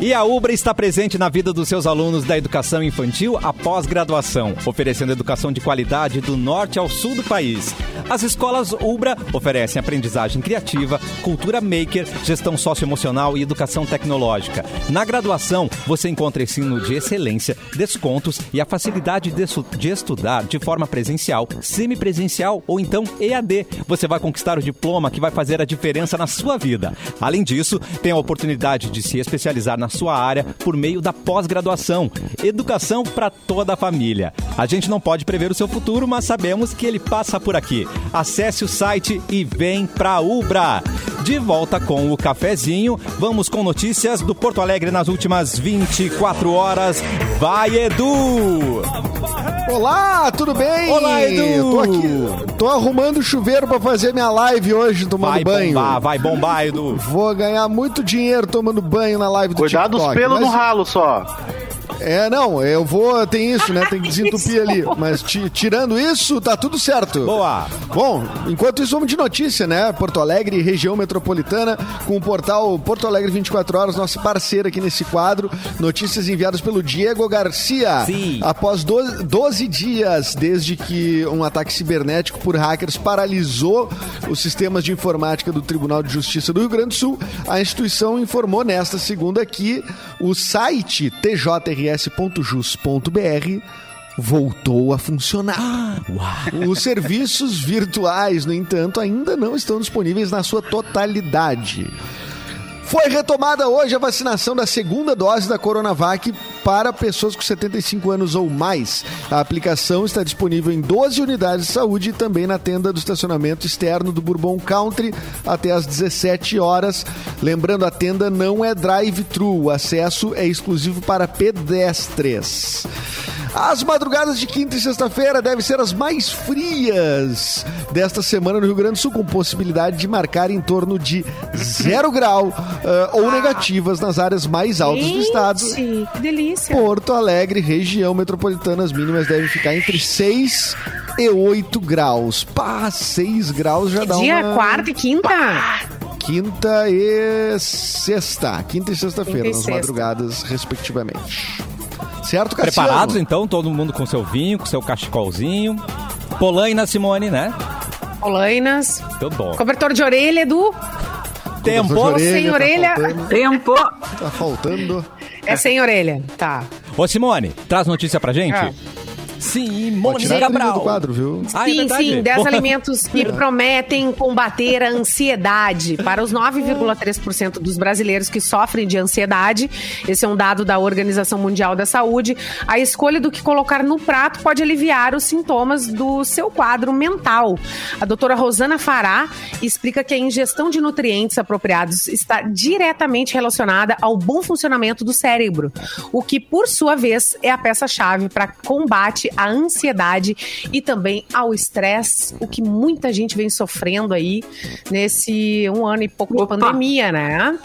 E a Ubra está presente na vida dos seus alunos da educação infantil após graduação, oferecendo educação de qualidade do norte ao sul do país. As escolas Ubra oferecem aprendizagem criativa, cultura maker, gestão socioemocional e educação tecnológica. Na graduação, você encontra ensino de excelência, descontos e a facilidade de, estu- de estudar de forma presencial, semipresencial ou então EAD. Você vai conquistar o diploma que vai fazer a diferença na sua vida. Além disso, tem a oportunidade de se especializar na sua área por meio da pós-graduação. Educação para toda a família. A gente não pode prever o seu futuro, mas sabemos que ele passa por aqui. Acesse o site e vem pra Ubra. De volta com o cafezinho, vamos com notícias do Porto Alegre nas últimas 24 horas. Vai, Edu! Olá, tudo bem? Olá, Edu! Tô aqui, tô arrumando o chuveiro pra fazer minha live hoje, tomando Vai banho. bombar, vai bombar, Edu. Vou ganhar muito dinheiro tomando banho na live do Cuidado dos TikTok. pelos mas- no ralo só. É, não, eu vou, tem isso, né? Tem que desentupir ali. Mas ti- tirando isso, tá tudo certo. Boa. Bom, enquanto isso, vamos de notícia, né? Porto Alegre, região metropolitana, com o portal Porto Alegre 24 Horas, nosso parceiro aqui nesse quadro. Notícias enviadas pelo Diego Garcia. Sim. Após 12, 12 dias desde que um ataque cibernético por hackers paralisou os sistemas de informática do Tribunal de Justiça do Rio Grande do Sul, a instituição informou nesta segunda que o site tjrs.jus.br voltou a funcionar. Os serviços virtuais, no entanto, ainda não estão disponíveis na sua totalidade. Foi retomada hoje a vacinação da segunda dose da Coronavac para pessoas com 75 anos ou mais. A aplicação está disponível em 12 unidades de saúde e também na tenda do estacionamento externo do Bourbon Country até às 17 horas. Lembrando, a tenda não é drive-thru, o acesso é exclusivo para pedestres. As madrugadas de quinta e sexta-feira devem ser as mais frias desta semana no Rio Grande do Sul, com possibilidade de marcar em torno de zero grau ah, ou negativas nas áreas mais altas do estado. Gente, que delícia. Porto Alegre, região metropolitana, as mínimas devem ficar entre 6 e 8 graus. Pá, 6 graus já dá Dia uma... quarta e quinta. Quinta e sexta. Quinta e sexta-feira, nas sexta. madrugadas, respectivamente. Certo, Cassiano? Preparados então, todo mundo com seu vinho, com seu cachecolzinho. Polaina, Simone, né? Polainas. Tudo bom. Cobertor de orelha, Edu. Tempo. De sem tá orelha. faltando, Tempo. Tá faltando. É sem orelha. Tá. Ô, Simone, traz notícia pra gente? Ah. Simone Pode tirar a trilha Cabral. do quadro, viu? Ah, é sim, verdade. sim, 10 Bom, alimentos que prometem combater a ansiedade. Para os 9,3% dos brasileiros que sofrem de ansiedade, esse é um dado da Organização Mundial da Saúde, a escolha do que colocar no prato pode aliviar os sintomas do seu quadro mental. A doutora Rosana Fará explica que a ingestão de nutrientes apropriados está diretamente relacionada ao bom funcionamento do cérebro, o que, por sua vez, é a peça-chave para combate à ansiedade e também ao estresse, o que muita gente vem sofrendo aí nesse um ano e pouco de Opa. pandemia, né?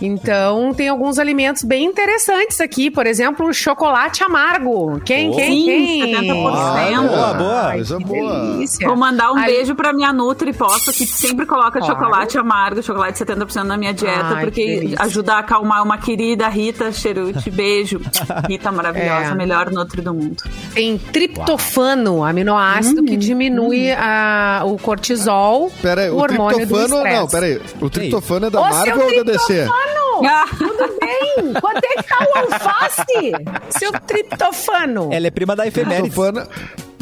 Então, tem alguns alimentos bem interessantes aqui. Por exemplo, o chocolate amargo. Quem, Oh. quem, Sim, quem? 70%. Ah, boa, boa. Ai, boa. delícia. Vou mandar um Aí- beijo pra minha Nutri Posta, que sempre coloca Claro. chocolate amargo, chocolate 70% na minha dieta, Ai, que porque ajuda a acalmar uma querida Rita Cheruti. Beijo. Rita maravilhosa, É. melhor Nutri do mundo. Tem triptofano, aminoácido que diminui a- o cortisol, Pera aí, o o hormônio do triptofano. estresse. Não, pera aí. O triptofano é da Marvel ou da DC? Ah. Tudo bem? Quanto é que tá o alface? Seu triptofano. Ela é prima da efeméride. Triptofano,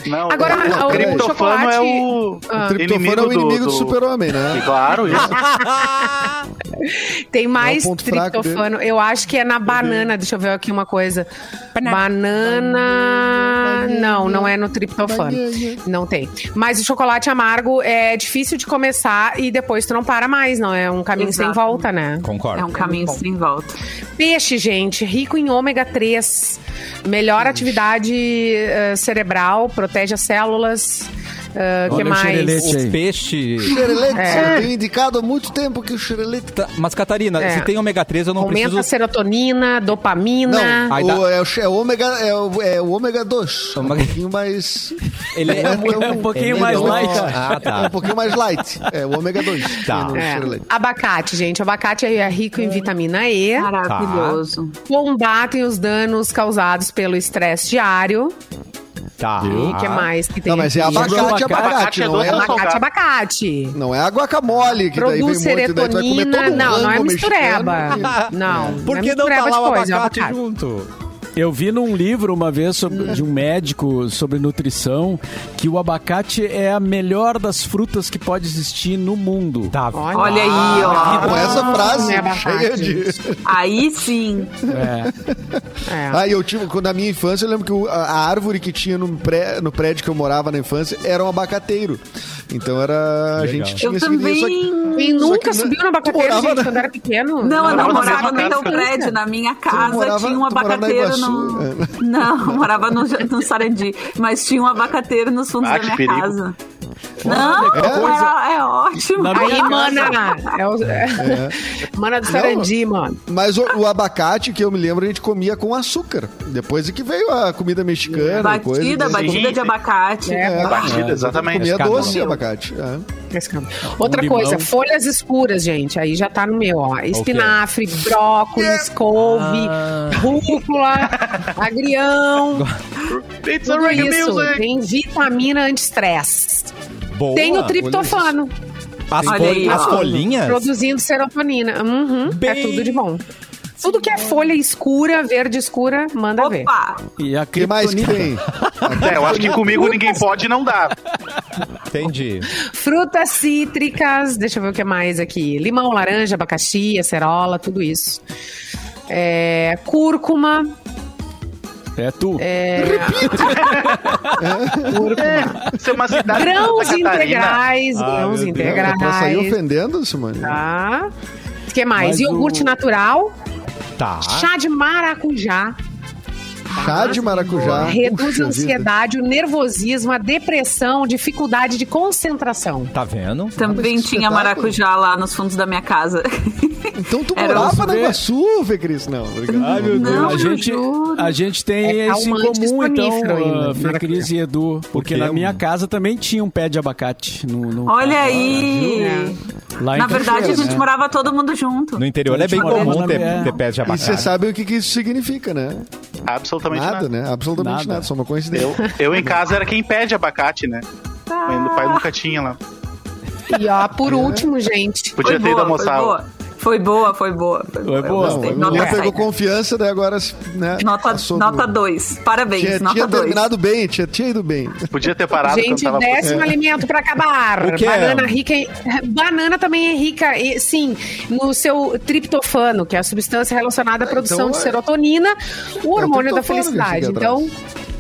Não, Agora, o, o triptofano chocolate- é o, Ah. o triptofano é o inimigo do, super-homem, né? Claro, isso. Tem mais É o ponto fraco triptofano. Eu acho que é na banana. Deixa eu ver aqui uma coisa. Banana. Não, não é no triptofano. Não tem. Mas o chocolate amargo é difícil de começar e depois tu não para mais, não. É um caminho sem Exato. volta, né? Concordo. É um caminho bom. sem volta. Peixe, gente, rico em ômega 3. Melhor atividade eh, cerebral, protege as células. O que mais? xerelete aí. O peixe. Xerelete, É. eu tenho indicado há muito tempo que o xerelete... Tá, Mas, Catarina, É. se tem ômega 3, eu não Aumenta a preciso. serotonina, dopamina. Não, o, dá- é, o, é o ômega, é o, é o ômega 2. É um pouquinho mais... Ele é, É um pouquinho é mais light. Ah, É um tá. pouquinho mais light. É o ômega 2. Tá. É. Abacate, gente. Abacate é rico em vitamina E. Maravilhoso. Combatem os danos causados pelo estresse diário. Tá. E o que mais que tem Não, mas é aqui? abacate, abacate, Abacate é não é, Abacate, abacate. não é a guacamole, que daí vem muito, daí tu vai comer todo um Não, não é mistureba. mexicano. Não. Por é que não tá mistureba lá o coisa, abacate junto? Eu vi num livro uma vez sobre- de um médico sobre nutrição que o abacate é a melhor das frutas que pode existir no mundo. Tá. Olha. Olha aí, Com ó. essa frase é cheia de... Aí sim. É. É. Ah, eu tive, quando na minha infância, eu lembro que a, a árvore que tinha no, pré, no prédio que eu morava na infância era um abacateiro. Então era. A Legal. gente tinha Eu esse vídeo, só que- também. E Só nunca que subiu no abacateiro, gente, na- quando era pequeno? Não, eu não morava no casa. prédio. Na minha casa morava- tinha um abacateiro no. Não, eu morava no, no Sarandi. Mas tinha um abacateiro nos fundos Ah, da minha perigo. casa. Não, é, é ótimo. Na Aí, mana. É o... Mana do Sarandi, mano. Mas o, o abacate que eu me lembro, a gente comia com açúcar. Depois é que veio a comida mexicana. e coisa, Batida, batida de abacate. É, Batida, exatamente. Comia Escada. doce abacate. é. Outra limão. coisa, folhas escuras, gente. Aí já tá no meu, ó. Espinafre, brócolis, couve, rúcula, agrião. It's Tudo isso. music. Tem vitamina anti-estresse. Boa. Tem o triptofano, As, fol- aí, as folhinhas? produzindo serotonina. Uhum, Bem- É tudo de bom. Tudo que é folha escura, verde escura, manda ver. Opa! E a O que mais que tem? É, eu acho que comigo ninguém pode não dá. Entendi. Frutas cítricas, deixa eu ver o que mais aqui. Limão, laranja, abacaxi, acerola, tudo isso. É, cúrcuma, É tu. Isso é uma cidade de grãos integrais, Ah, grãos integrais. Pra sair ofendendo, Simone? Tá. O que mais? Mas Iogurte o- natural, Tá. chá de maracujá, Chá de maracujá. reduz Puxa a ansiedade, o nervosismo, a depressão, dificuldade de concentração. Tá vendo? Também tinha maracujá lá nos fundos da minha casa. vida. Então tu Era morava na Iguaçu, Fê Cris? Não, obrigado. Ai, meu Deus. Não, a, gente, a gente tem É esse em comum, então, ainda, uh, Fê. Cris e Edu. Porque na minha casa também tinha um pé de abacate. No, no- Olha aí! Lá em Na verdade, a Cachoeira, gente né? morava todo mundo junto. No interior é bem comum ter, ter pés de E abacate. você sabe o que, que isso significa, né? Absolutamente Nada, nada. né? Absolutamente nada. Nada. Só uma coincidência. Eu, eu em casa era quem pede abacate, né? O pai nunca tinha lá. E ó, por último, gente, Podia ter ido foi almoçar. Boa. Foi boa, foi boa. Foi boa. Foi boa. gostei. Não, a Nota menina pegou confiança, daí agora, né? Nota passou nota do- 2. Parabéns, Tinha, nota tinha 2. terminado bem, tinha, tinha ido bem. Podia ter parado Gente, tava décimo alimento para acabar. O que é? Banana rica em... Banana também é rica, e, sim, no seu triptofano, que é a substância relacionada à produção então de é- serotonina, o hormônio da triptofano que felicidade. Então,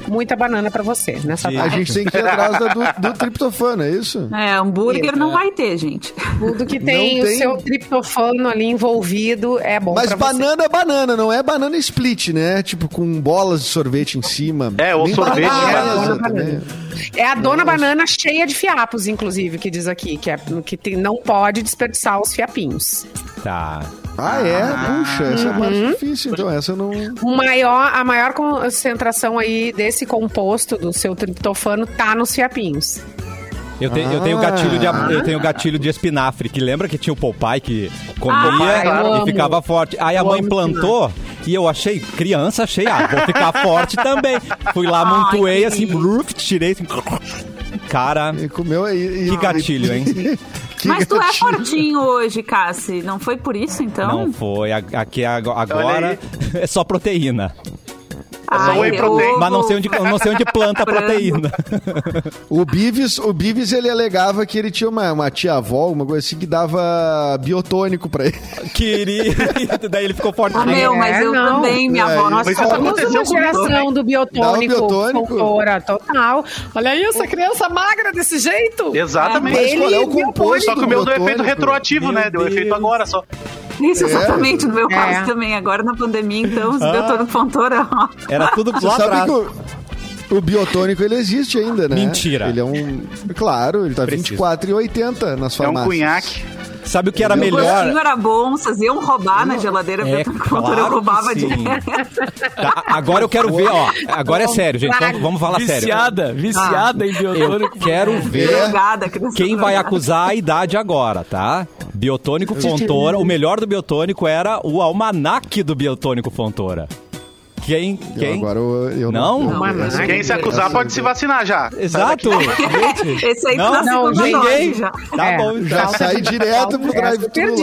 muita banana para você nessa Sim. A gente tem que ir atrás do, do triptofano, é isso? É, hambúrguer não vai ter, gente. Tudo que tem, Não o tem- seu triptofano ali envolvido é bom Mas pra banana é banana, não é banana split, né? Tipo, com bolas de sorvete em cima. É, ou Nem sorvete de banana, banana. também. você. É a dona banana cheia de fiapos, inclusive, que diz aqui, que, é, que tem- não pode desperdiçar os fiapinhos. Tá. Ah, é? Puxa, essa é a parte difícil, então essa eu não... O maior, a maior concentração aí desse composto do seu triptofano tá nos fiapinhos. Eu, te- eu tenho Ah. gatilho de eu tenho gatilho de espinafre, que lembra que tinha o Popeye que comia Ah, e amo. ficava forte. Aí a Eu mãe amo plantou e eu achei, criança, achei, ah, vou ficar forte também. Fui lá, montuei assim, bruf, tirei assim. Cara, E comeu e- que gatilho, hein? que Mas tu é fortinho hoje, Cassi. Não foi por isso, então? Não foi. Aqui Olha agora é só proteína. Só whey protein. Mas não sei onde, não sei onde planta a proteína. O Bives, o Bives, ele alegava que ele tinha uma, uma tia-avó, uma coisa assim, que dava biotônico pra ele. Querido. Daí ele ficou forte. Ah, meu, mas É, eu não. também, minha É, avó. Nossa, Mas aconteceu uma geração do biotônico, biotônico? fontora, total. Olha aí essa criança magra desse jeito. Exatamente. Mas qual é o composto Só que o meu deu efeito retroativo, Meu né? Deu Deus. efeito agora só. Isso, exatamente, no meu É. caso também. Agora na pandemia, então, os biotônicos fontora, ó. Era tudo Você lá sabe atrás. que o, o biotônico, ele existe ainda, né? Mentira. Ele é um... Claro, ele tá Preciso. 24,80 nas É um farmácias. cunhaque. Sabe o que era O melhor? gostinho era bom, vocês iam roubar na geladeira, É, fontora, eu claro roubava que sim. direto. Tá, agora eu quero ver, ó. Agora é sério, gente. Vamos, vamos falar sério. Viciada, viciada em Eu biotônico. quero ver Drogada, criança quem vai acusar a idade agora, tá? Biotônico Fontoura. O melhor do biotônico era o almanaque do biotônico Fontoura. Quem? Eu Quem? Agora eu, eu Não? não. Almanac. Quem se acusar pode se vacinar já. Exato. Gente. Esse aí Não, tá não, Ninguém. já. Tá É, bom, Já então. sai direto pro eu drive-thru.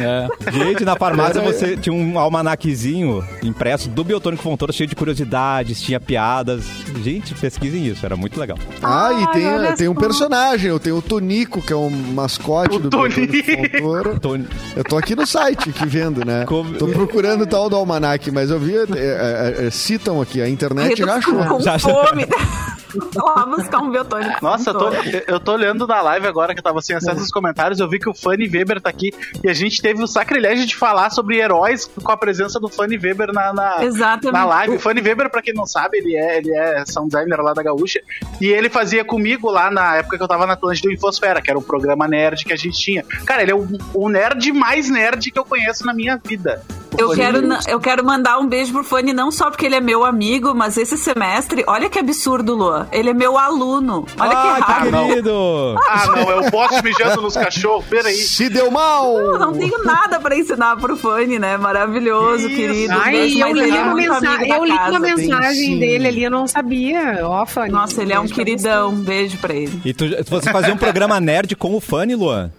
É. Gente, na farmácia você tinha um almanaquezinho impresso do Biotônico Fontoura, cheio de curiosidades, tinha piadas. Gente, pesquisem isso, era muito legal. Ah, e Ai, tem, tem um personagem, eu tenho o Tonico, que é um mascote O do Tonico. Biotônico Fontoura. Tô- Eu tô aqui no site aqui vendo, né? Como- Tô procurando o tal do almanac, mas eu vi, é, é, é, citam aqui, a internet já achou. com Já- fome. Lá buscar um biotônico. Nossa, eu tô, eu tô olhando na live agora que eu tava sem acesso aos comentários. Eu vi que o Fanny Weber tá aqui e a gente teve o sacrilégio de falar sobre heróis com a presença do Fanny Weber na, na, Exatamente. na live. O Fanny Weber, pra quem não sabe, ele é, ele é sound designer lá da Gaúcha. E ele fazia comigo lá na época que eu tava na Atlântida do Infosfera, que era um programa nerd que a gente tinha. Cara, ele é o, o nerd mais nerd que eu conheço na minha vida. O Eu quero, eu quero mandar um beijo pro Fanny, não só porque ele é meu amigo, mas esse semestre, olha que absurdo, Luan. Ele é meu aluno. Olha ah, que raro. que querido! Ah, não, é o boss mijando nos cachorros. Peraí. Se deu mal! Eu não tenho nada pra ensinar pro Fanny, né? Maravilhoso, Isso. querido. Ai, Beijo, eu li, ele é uma mensa- eu li uma mensagem sim. dele ali, eu não sabia. Ó, Fanny. Nossa, ele é um queridão. Beijo pra ele. E tu, você fazia um programa nerd com o Fanny, Luan?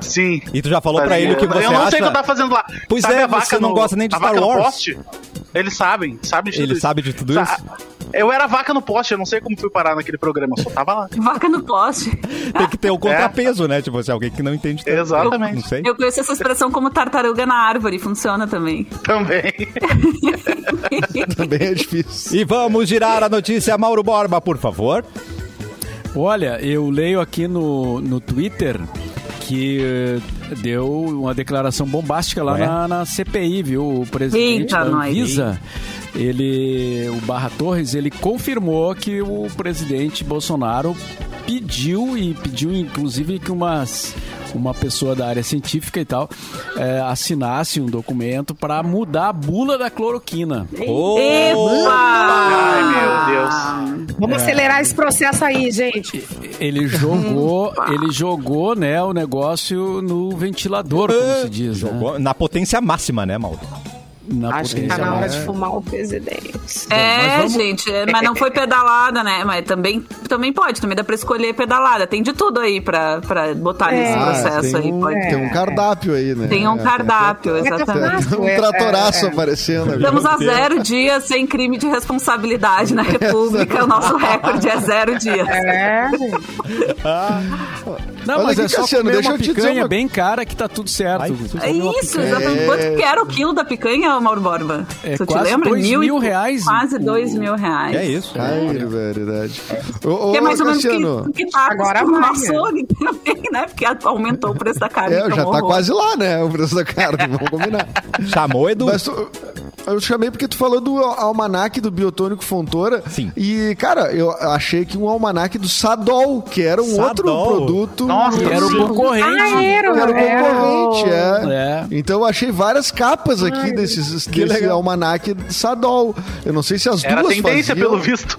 Sim. E tu já falou pra ele o que você Eu não acha... sei o que eu tava fazendo lá. Pois Sabe é, você não no- gosta nem de Star Wars. poste? Eles sabem, sabem de tudo Ele isso. sabe de tudo Sa- isso? Eu era vaca no poste, eu não sei como fui parar naquele programa, eu só tava lá. Vaca no poste. Tem que ter o contrapeso, né? Tipo, se alguém que não entende tanto. Exatamente. Não sei. Eu conheço essa expressão como tartaruga na árvore. Funciona também. Também. Também é difícil. E vamos girar a notícia, Mauro Borba, por favor. Olha, eu leio aqui no, no Twitter que eh, deu uma declaração bombástica lá Ué? na, na CPI, viu? O presidente Eita, da. Anvisa, ele, o Barra Torres, ele confirmou que o presidente Bolsonaro pediu, e pediu inclusive que umas, uma pessoa da área científica e tal eh, assinasse um documento para mudar a bula da cloroquina. Oh, Ai, meu Deus. Vamos acelerar esse processo aí, gente. Ele jogou, ele jogou, né, o negócio no ventilador, como se diz, né? Jogou na potência máxima, né, Mauro? Na Acho que tá na hora de fumar o presidente. É, mas vamos- gente, é, mas não foi pedalada, né? Mas também, também pode, também dá pra escolher pedalada. Tem de tudo aí pra, pra botar nesse É. processo tem, aí. um, Pode. tem um cardápio aí, né? Tem um cardápio, exatamente. Tem um tratoraço aparecendo ali. Estamos a zero dias sem crime de responsabilidade na República. O nosso recorde é zero dias. É, Não, Olha mas é só comer deixa uma eu te dizer picanha uma- bem cara que tá tudo certo. Ai. É isso, exatamente. Quanto que era o quilo da picanha, Mauro Borba? É tu te lembra? dois e- mil reais. Quase dois mil reais. É isso? Ai, verdade. Ô, ô, Que é mais ou menos Cassiano, que, que tá Agora vai, né? olho também, né? Porque aumentou o preço da carne. é, é já tá horror. quase lá, né? O preço da carne, vamos combinar. Chamou, Edu? Mas tu, Eu chamei porque tu falou do almanac do Biotônico Fontoura. Sim. E, cara, eu achei que um almanac do Sadol, que era um outro Sadol. produto. Nossa, Que era o concorrente. Ah, era, Que era o era. concorrente, é. É. Então eu achei várias capas aqui desses, desse legal. almanac Sadol. Eu não sei se as Era duas tendência, faziam. pelo visto.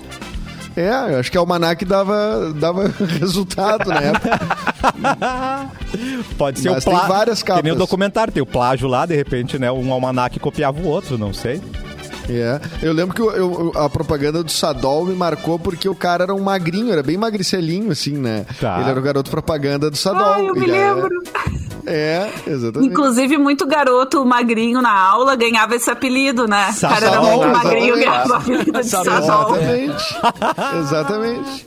É, acho que o almanac dava, dava resultado na época. Pode ser Mas o tem plágio. várias Tem nem o capas. documentário, tem o plágio lá, de repente, né? Um almanac copiava o outro, não sei. É. Eu lembro que eu- eu- a propaganda do Sadol me marcou porque o cara era um magrinho, era bem magricelinho, assim, né? Tá. Ele era o garoto propaganda do Sadol. Ai, eu me Ele é- lembro. É, exatamente. Inclusive, muito garoto magrinho na aula ganhava esse apelido, né? O cara era Sadol, muito magrinho exatamente. ganhava o apelido de Sadol. Sadol. Exatamente. Exatamente.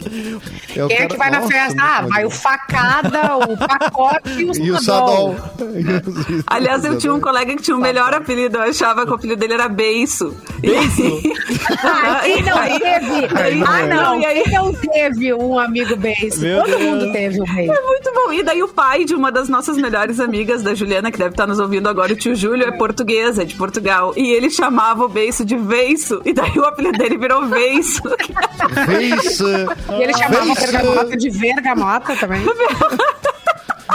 É Quem é cara- que vai na Nossa, festa? muito Ah, magrinho. vai o facada, o pacote e o E o sadol. Sadol. Aliás, eu tinha um colega que tinha o melhor apelido. Eu achava que o apelido dele era Beiço. Beiço? Ah, quem não teve? Ah, não. E aí- Quem não teve um amigo beijo? Meu Todo Deus. mundo teve um beijo. É muito bom. E daí o pai de uma das nossas melhores amigas, da Juliana, que deve estar nos ouvindo agora, o tio Júlio, é português, é de Portugal. E ele chamava o beiço de Veiço. E daí o apelido dele virou Veiço. Veiça. E ele chamava Veiça. bergamota de vergamota também.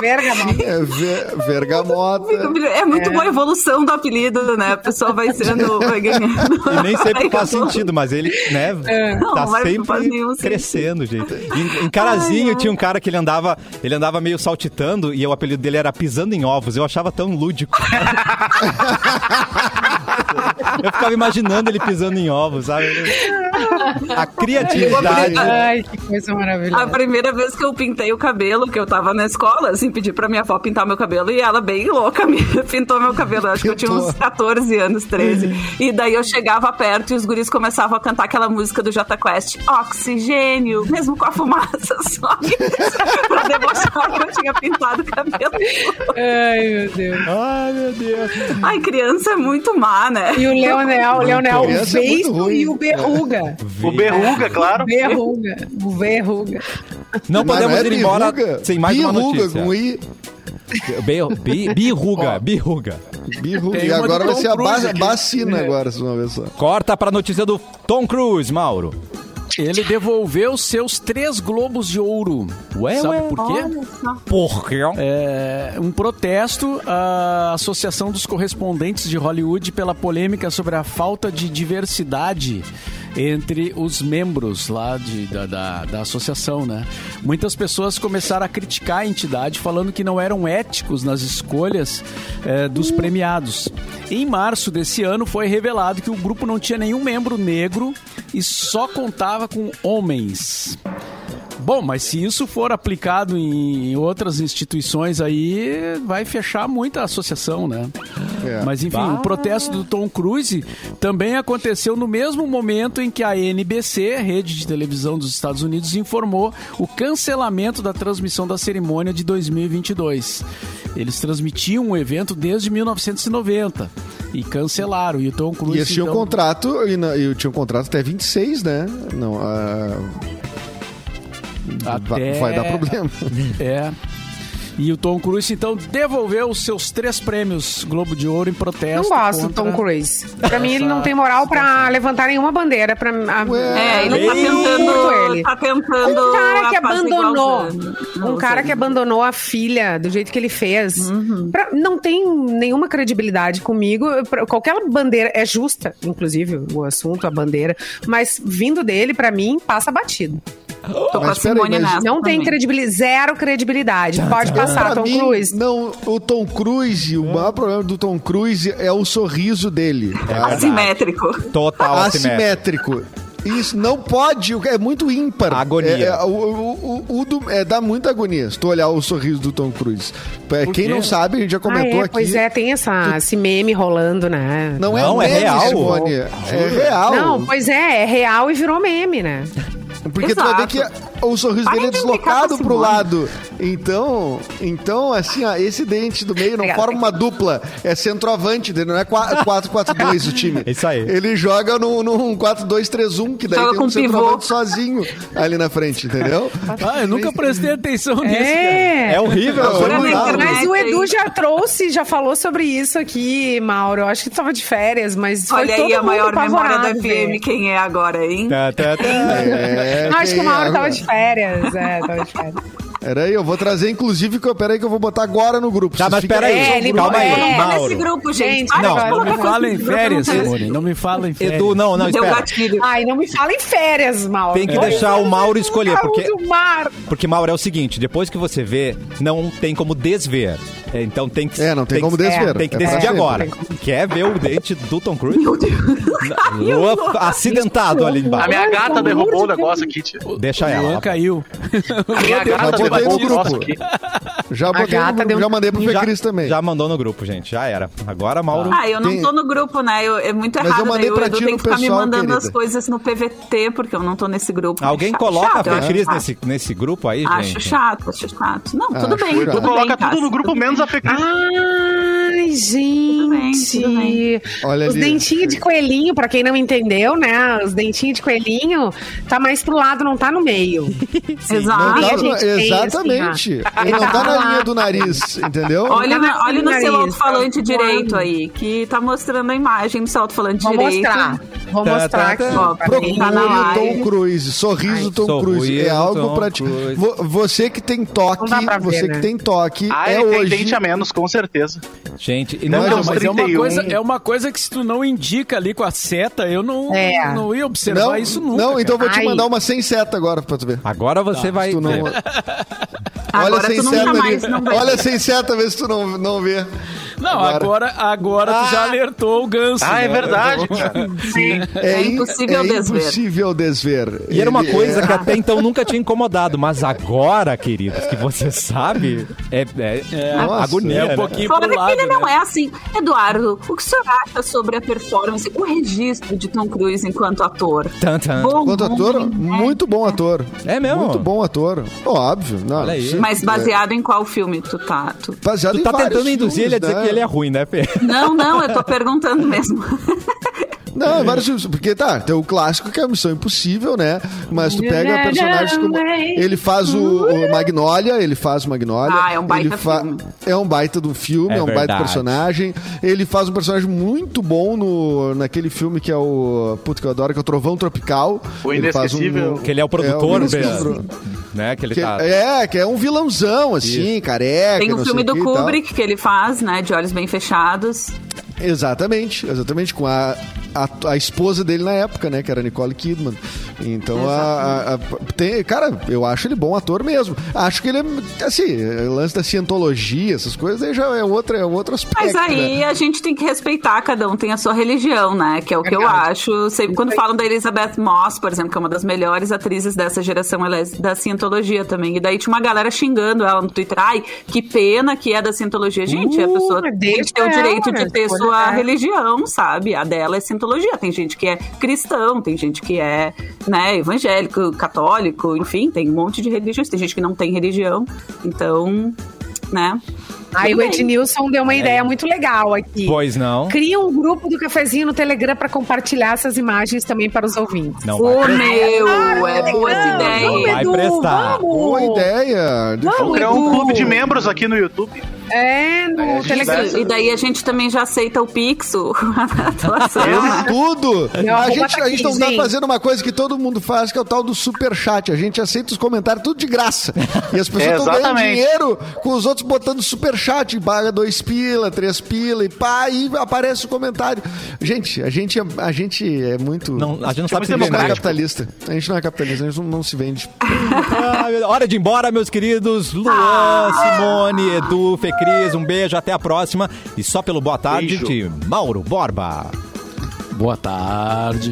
vergamota. É, ve- vergamota. É muito boa a evolução do apelido, né? A pessoa vai sendo, vai ganhando. E nem sempre faz sentido, mas ele, né, Não, tá não sempre faz nenhum crescendo, gente. Em, em Carazinho ai. tinha um cara que ele andava, ele andava meio saltitando e o apelido dele era pisando em ovos. Eu achava tão lúdico. Eu ficava imaginando ele pisando em ovos, sabe? A criatividade. Ai, que coisa A maravilhosa. primeira vez que eu pintei o cabelo, que eu tava na escola, assim, pedi pra minha avó pintar meu cabelo e ela, bem louca, me pintou meu cabelo. Eu acho que eu tinha uns 14 anos, 13. E daí eu chegava perto e os guris começavam a cantar aquela música do Jota Quest: Oxigênio, mesmo com a fumaça, some. pra demonstrar que eu tinha pintado o cabelo. Ai, meu Deus. Ai, meu Deus. Ai, criança é muito má, né? E o Leonel, o Leonel, o é e o berruga. O Berruga, claro. Berruga. O verruga. Não Mas podemos é ir embora sem mais uma Birruga, notícia. com I. Bi- bi- Birruga, birruga. Birruga. E uma agora vai ser a ba- aqui. vacina agora, se uma vez só. Corta pra notícia do Tom Cruise, Mauro. Ele devolveu seus três globos de ouro. Ué, Sabe ué. por quê? Por quê? É, um protesto à Associação dos Correspondentes de Hollywood pela polêmica sobre a falta de diversidade entre os membros lá de- da, da, da associação, né? Muitas pessoas começaram a criticar a entidade, falando que não eram éticos nas escolhas eh, dos premiados. Em março desse ano foi revelado que o grupo não tinha nenhum membro negro e só contava com homens. Bom, mas se isso for aplicado em outras instituições aí, vai fechar muita associação, né? É. Mas enfim, o protesto do Tom Cruise também aconteceu no mesmo momento em que a NBC, rede de televisão dos Estados Unidos, informou o cancelamento da transmissão da cerimônia de 2022. Eles transmitiam o evento desde 1990 e cancelaram. E o Tom Cruise E eles tinham então, contrato, e, na- e tinham contrato até 26, né? Não, ah, Até- vai dar problema. É. E o Tom Cruise, então, devolveu os seus três prêmios Globo de Ouro em protesto. Não gosto do contra- Tom Cruise. Pra mim, ele não tem moral pra levantar nenhuma bandeira. Pra, É, ele tá tentando. ele. Tá tentando. Um cara que abandonou. Um cara que abandonou a filha do jeito que ele fez. Uhum. Pra- não tem nenhuma credibilidade comigo. Pra- Qualquer bandeira é justa, inclusive, o assunto, a bandeira. Mas vindo dele, pra mim, passa batido. Tô com a Mas Simone mas- nessa Não tem credibilidade, zero credibilidade. Pode passar, Pra Tom mim, Cruise. Não, o Tom Cruise, o maior problema do Tom Cruise é o sorriso dele. tá? Assimétrico. Total assimétrico. Assimétrico. Isso não pode, é muito ímpar. Agonia. É, é, o, o, o- o do- é, dá muita agonia se tu olhar o sorriso do Tom Cruise. É, quem não sabe, a gente já Ah, comentou é, aqui. pois é, tem essa, esse meme rolando, né? Não, Não, é, é meme, real. Simone. É real. Não, pois é, é real e virou meme, né? Porque tu vai ver Exato. que o sorriso Parem dele é deslocado pro lado. Então, então assim, ó, esse dente do meio não Obrigada. forma uma dupla. É centroavante, entendeu? não é 4-4-2 o time. Isso aí. Ele joga num, num 4-2-3-1, que daí Joga tem um pivô. centroavante sozinho ali na frente, entendeu? Ah, eu nunca prestei atenção nisso. cara. É. É horrível. Dá. dá. Mas o. Edu já trouxe, já falou sobre isso aqui, Mauro. Eu acho que tu tava de férias, mas foi Olha todo aí a mundo maior memória da FM, quem é agora, hein? Tá, tá, tá. É, acho que o Mauro é? tava de férias. É, tava de férias. Peraí, eu vou trazer, inclusive, que eu, peraí que eu vou botar agora no grupo. Tá, mas peraí. É, ele- Calma aí, é, Não tá Mauro. nesse grupo, gente. Para não. Não me fala em férias, Simone. Não me fala em férias. Edu, não, não, Deu espera. Ai, não me fala em férias, Mauro. Tem que deixar o Mauro escolher, porque-. Porque, Mauro, é o seguinte, depois que você vê, não tem como desver. É, Então tem que... É, não tem como que- desver. Tem que É decidir agora. Quer ver o dente do Tom Cruise? Meu Deus. Lua acidentado ali A embaixo. minha Ai, gata derrubou o negócio aqui, tia. Deixa O Luan ela. caiu. A minha Já gata derrubou o negócio aqui. Já, botei gata no grupo, deu- já mandei pro Já, Fecris também. já mandou no grupo, gente. Já era. Agora, Mauro... Ah, eu não Tem- tô no grupo, né? Eu- é muito Mas eu errado. mandei o pra Edu ti tem no que ficar me pessoal, mandando as querida. coisas no PVT, porque eu não tô nesse grupo. Alguém Chato, coloca chato, a acho Fecris nesse, nesse grupo aí, Acho gente? chato, acho chato. Não, tudo Acho bem. Tudo Tu coloca tudo no grupo, tudo menos bem. Ai, gente. tudo bem. Olha Os ali. dentinhos de coelhinho, pra quem não entendeu, né? Os dentinhos de coelhinho tá mais pro lado, não tá no meio. Exato. tá exatamente. assim, Ele não tá na linha do nariz, entendeu? Olha, Tá na- olha no nariz, seu tá alto-falante voando. direito aí, que tá mostrando a imagem do seu alto-falante direito. mostrar. Vou Tá, mostrar tá, aqui. tá. Ó, Procure Tá na o. Tom Cruise, sorriso Ai, Tom Cruise. É algo Tom pra ti. Você que tem toque, ver, você né? que tem toque, Ah, é tem hoje. dente a menos, com certeza. Gente, e Não, não, Não, Mas é uma, 31. coisa, é uma coisa que se tu não indica ali com a seta, eu não, É. não ia observar Não, isso nunca. não cara. então vou te Ai. mandar uma sem seta agora pra tu ver. Agora você vai Tu não... ver. Olha Agora sem tu nunca seta mais não Olha sem seta, vê se tu não, não vê. Não, Agora. agora, agora, tu já alertou o ganso. Ah, é né? verdade. Sim. É, in- impossível é desver. impossível desver. E era uma Ele- coisa é- que até então nunca tinha incomodado, mas agora, queridos, que você sabe, é, é, É, Nossa, agonia. é um né? pouquinho Fora pro que lado, ele não né? é assim. Eduardo, o que o senhor acha sobre a performance, o registro de Tom Cruise enquanto ator? Tan, tan. Bom, Quanto bom, ator, né? muito bom ator. É mesmo? Muito bom ator. Óbvio. Não, Olha aí. Mas é, baseado em qual filme tu tá? Tu... baseado Tu tá tentando induzir ele a dizer filmes, que né? ele é ruim, né, Fê? Não, não, eu tô perguntando mesmo. Não, é vários filmes. Porque tá, tem o clássico que é a Missão Impossível, né? Mas tu pega personagens como. Ele faz o, o Magnolia, ele faz o Magnolia. Ah, é um baita ele fa- filme. É um baita do filme, É é, um baita verdade. personagem. Ele faz um personagem muito bom no, naquele filme que é o. Puta, que eu adoro, que é o Trovão Tropical. O ele faz Inesquecível. Que ele é o produtor, o né? Que ele Que- tá... é, que é um vilãozão, assim, careca. Tem o não filme do que. Kubrick que ele faz, né? De olhos bem fechados. Exatamente, exatamente, com a, a, a esposa dele na época, né, que era Nicole Kidman. Então, a, a- a- tem, cara, eu acho ele bom ator mesmo. Acho que ele é, assim, o lance da cientologia, essas coisas, aí já é outro, é outro aspecto. Mas aí né? a gente tem que respeitar, cada um tem a sua religião, né? Que é o que eu Verdade. acho. Sempre quando falam da Elizabeth Moss, por exemplo, que é uma das melhores atrizes dessa geração, ela é da cientologia também. E daí tinha uma galera xingando ela no Twitter. Ai, que pena que é da cientologia. Gente, a Uh, pessoa tem deixa que ter o direito ela, de ter escolha sua dela. religião, sabe? A dela é cientologia. Tem gente que é cristão, tem gente que é, né, evangélico, católico, enfim, tem um monte de religiões. Tem gente que não tem religião. Então, né? Aí o. Ednilson deu uma ideia muito legal aqui. Pois não. Cria um grupo do cafezinho no Telegram pra compartilhar essas imagens também para os ouvintes. Não Ô, vai. meu, é boa essa ideia. vamos, Vai Edu, prestar. Vamos. Boa ideia. Eu- Vamos, Criar um clube de membros aqui no YouTube. É, no Telegram. E daí a gente também já aceita o Pixo, atuação. Tudo! Meu, a gente, tá a gente tá fazendo uma coisa que todo mundo faz, que é o tal do superchat. A gente aceita os comentários tudo de graça. E as pessoas estão ganhando Exatamente. dinheiro com os outros botando superchat, paga dois pila, três pila e pá, e aparece o comentário. Gente, a gente é, a gente é muito. Não, a gente não sabe se a gente não é vender. capitalista. A gente não é capitalista, a gente não, não se vende. Ah, Hora de ir embora, meus queridos. Luan, Ah. Simone, Edu, Fecris, um beijo, até a próxima. E só pelo boa tarde Beijo. de Mauro Borba. Boa tarde.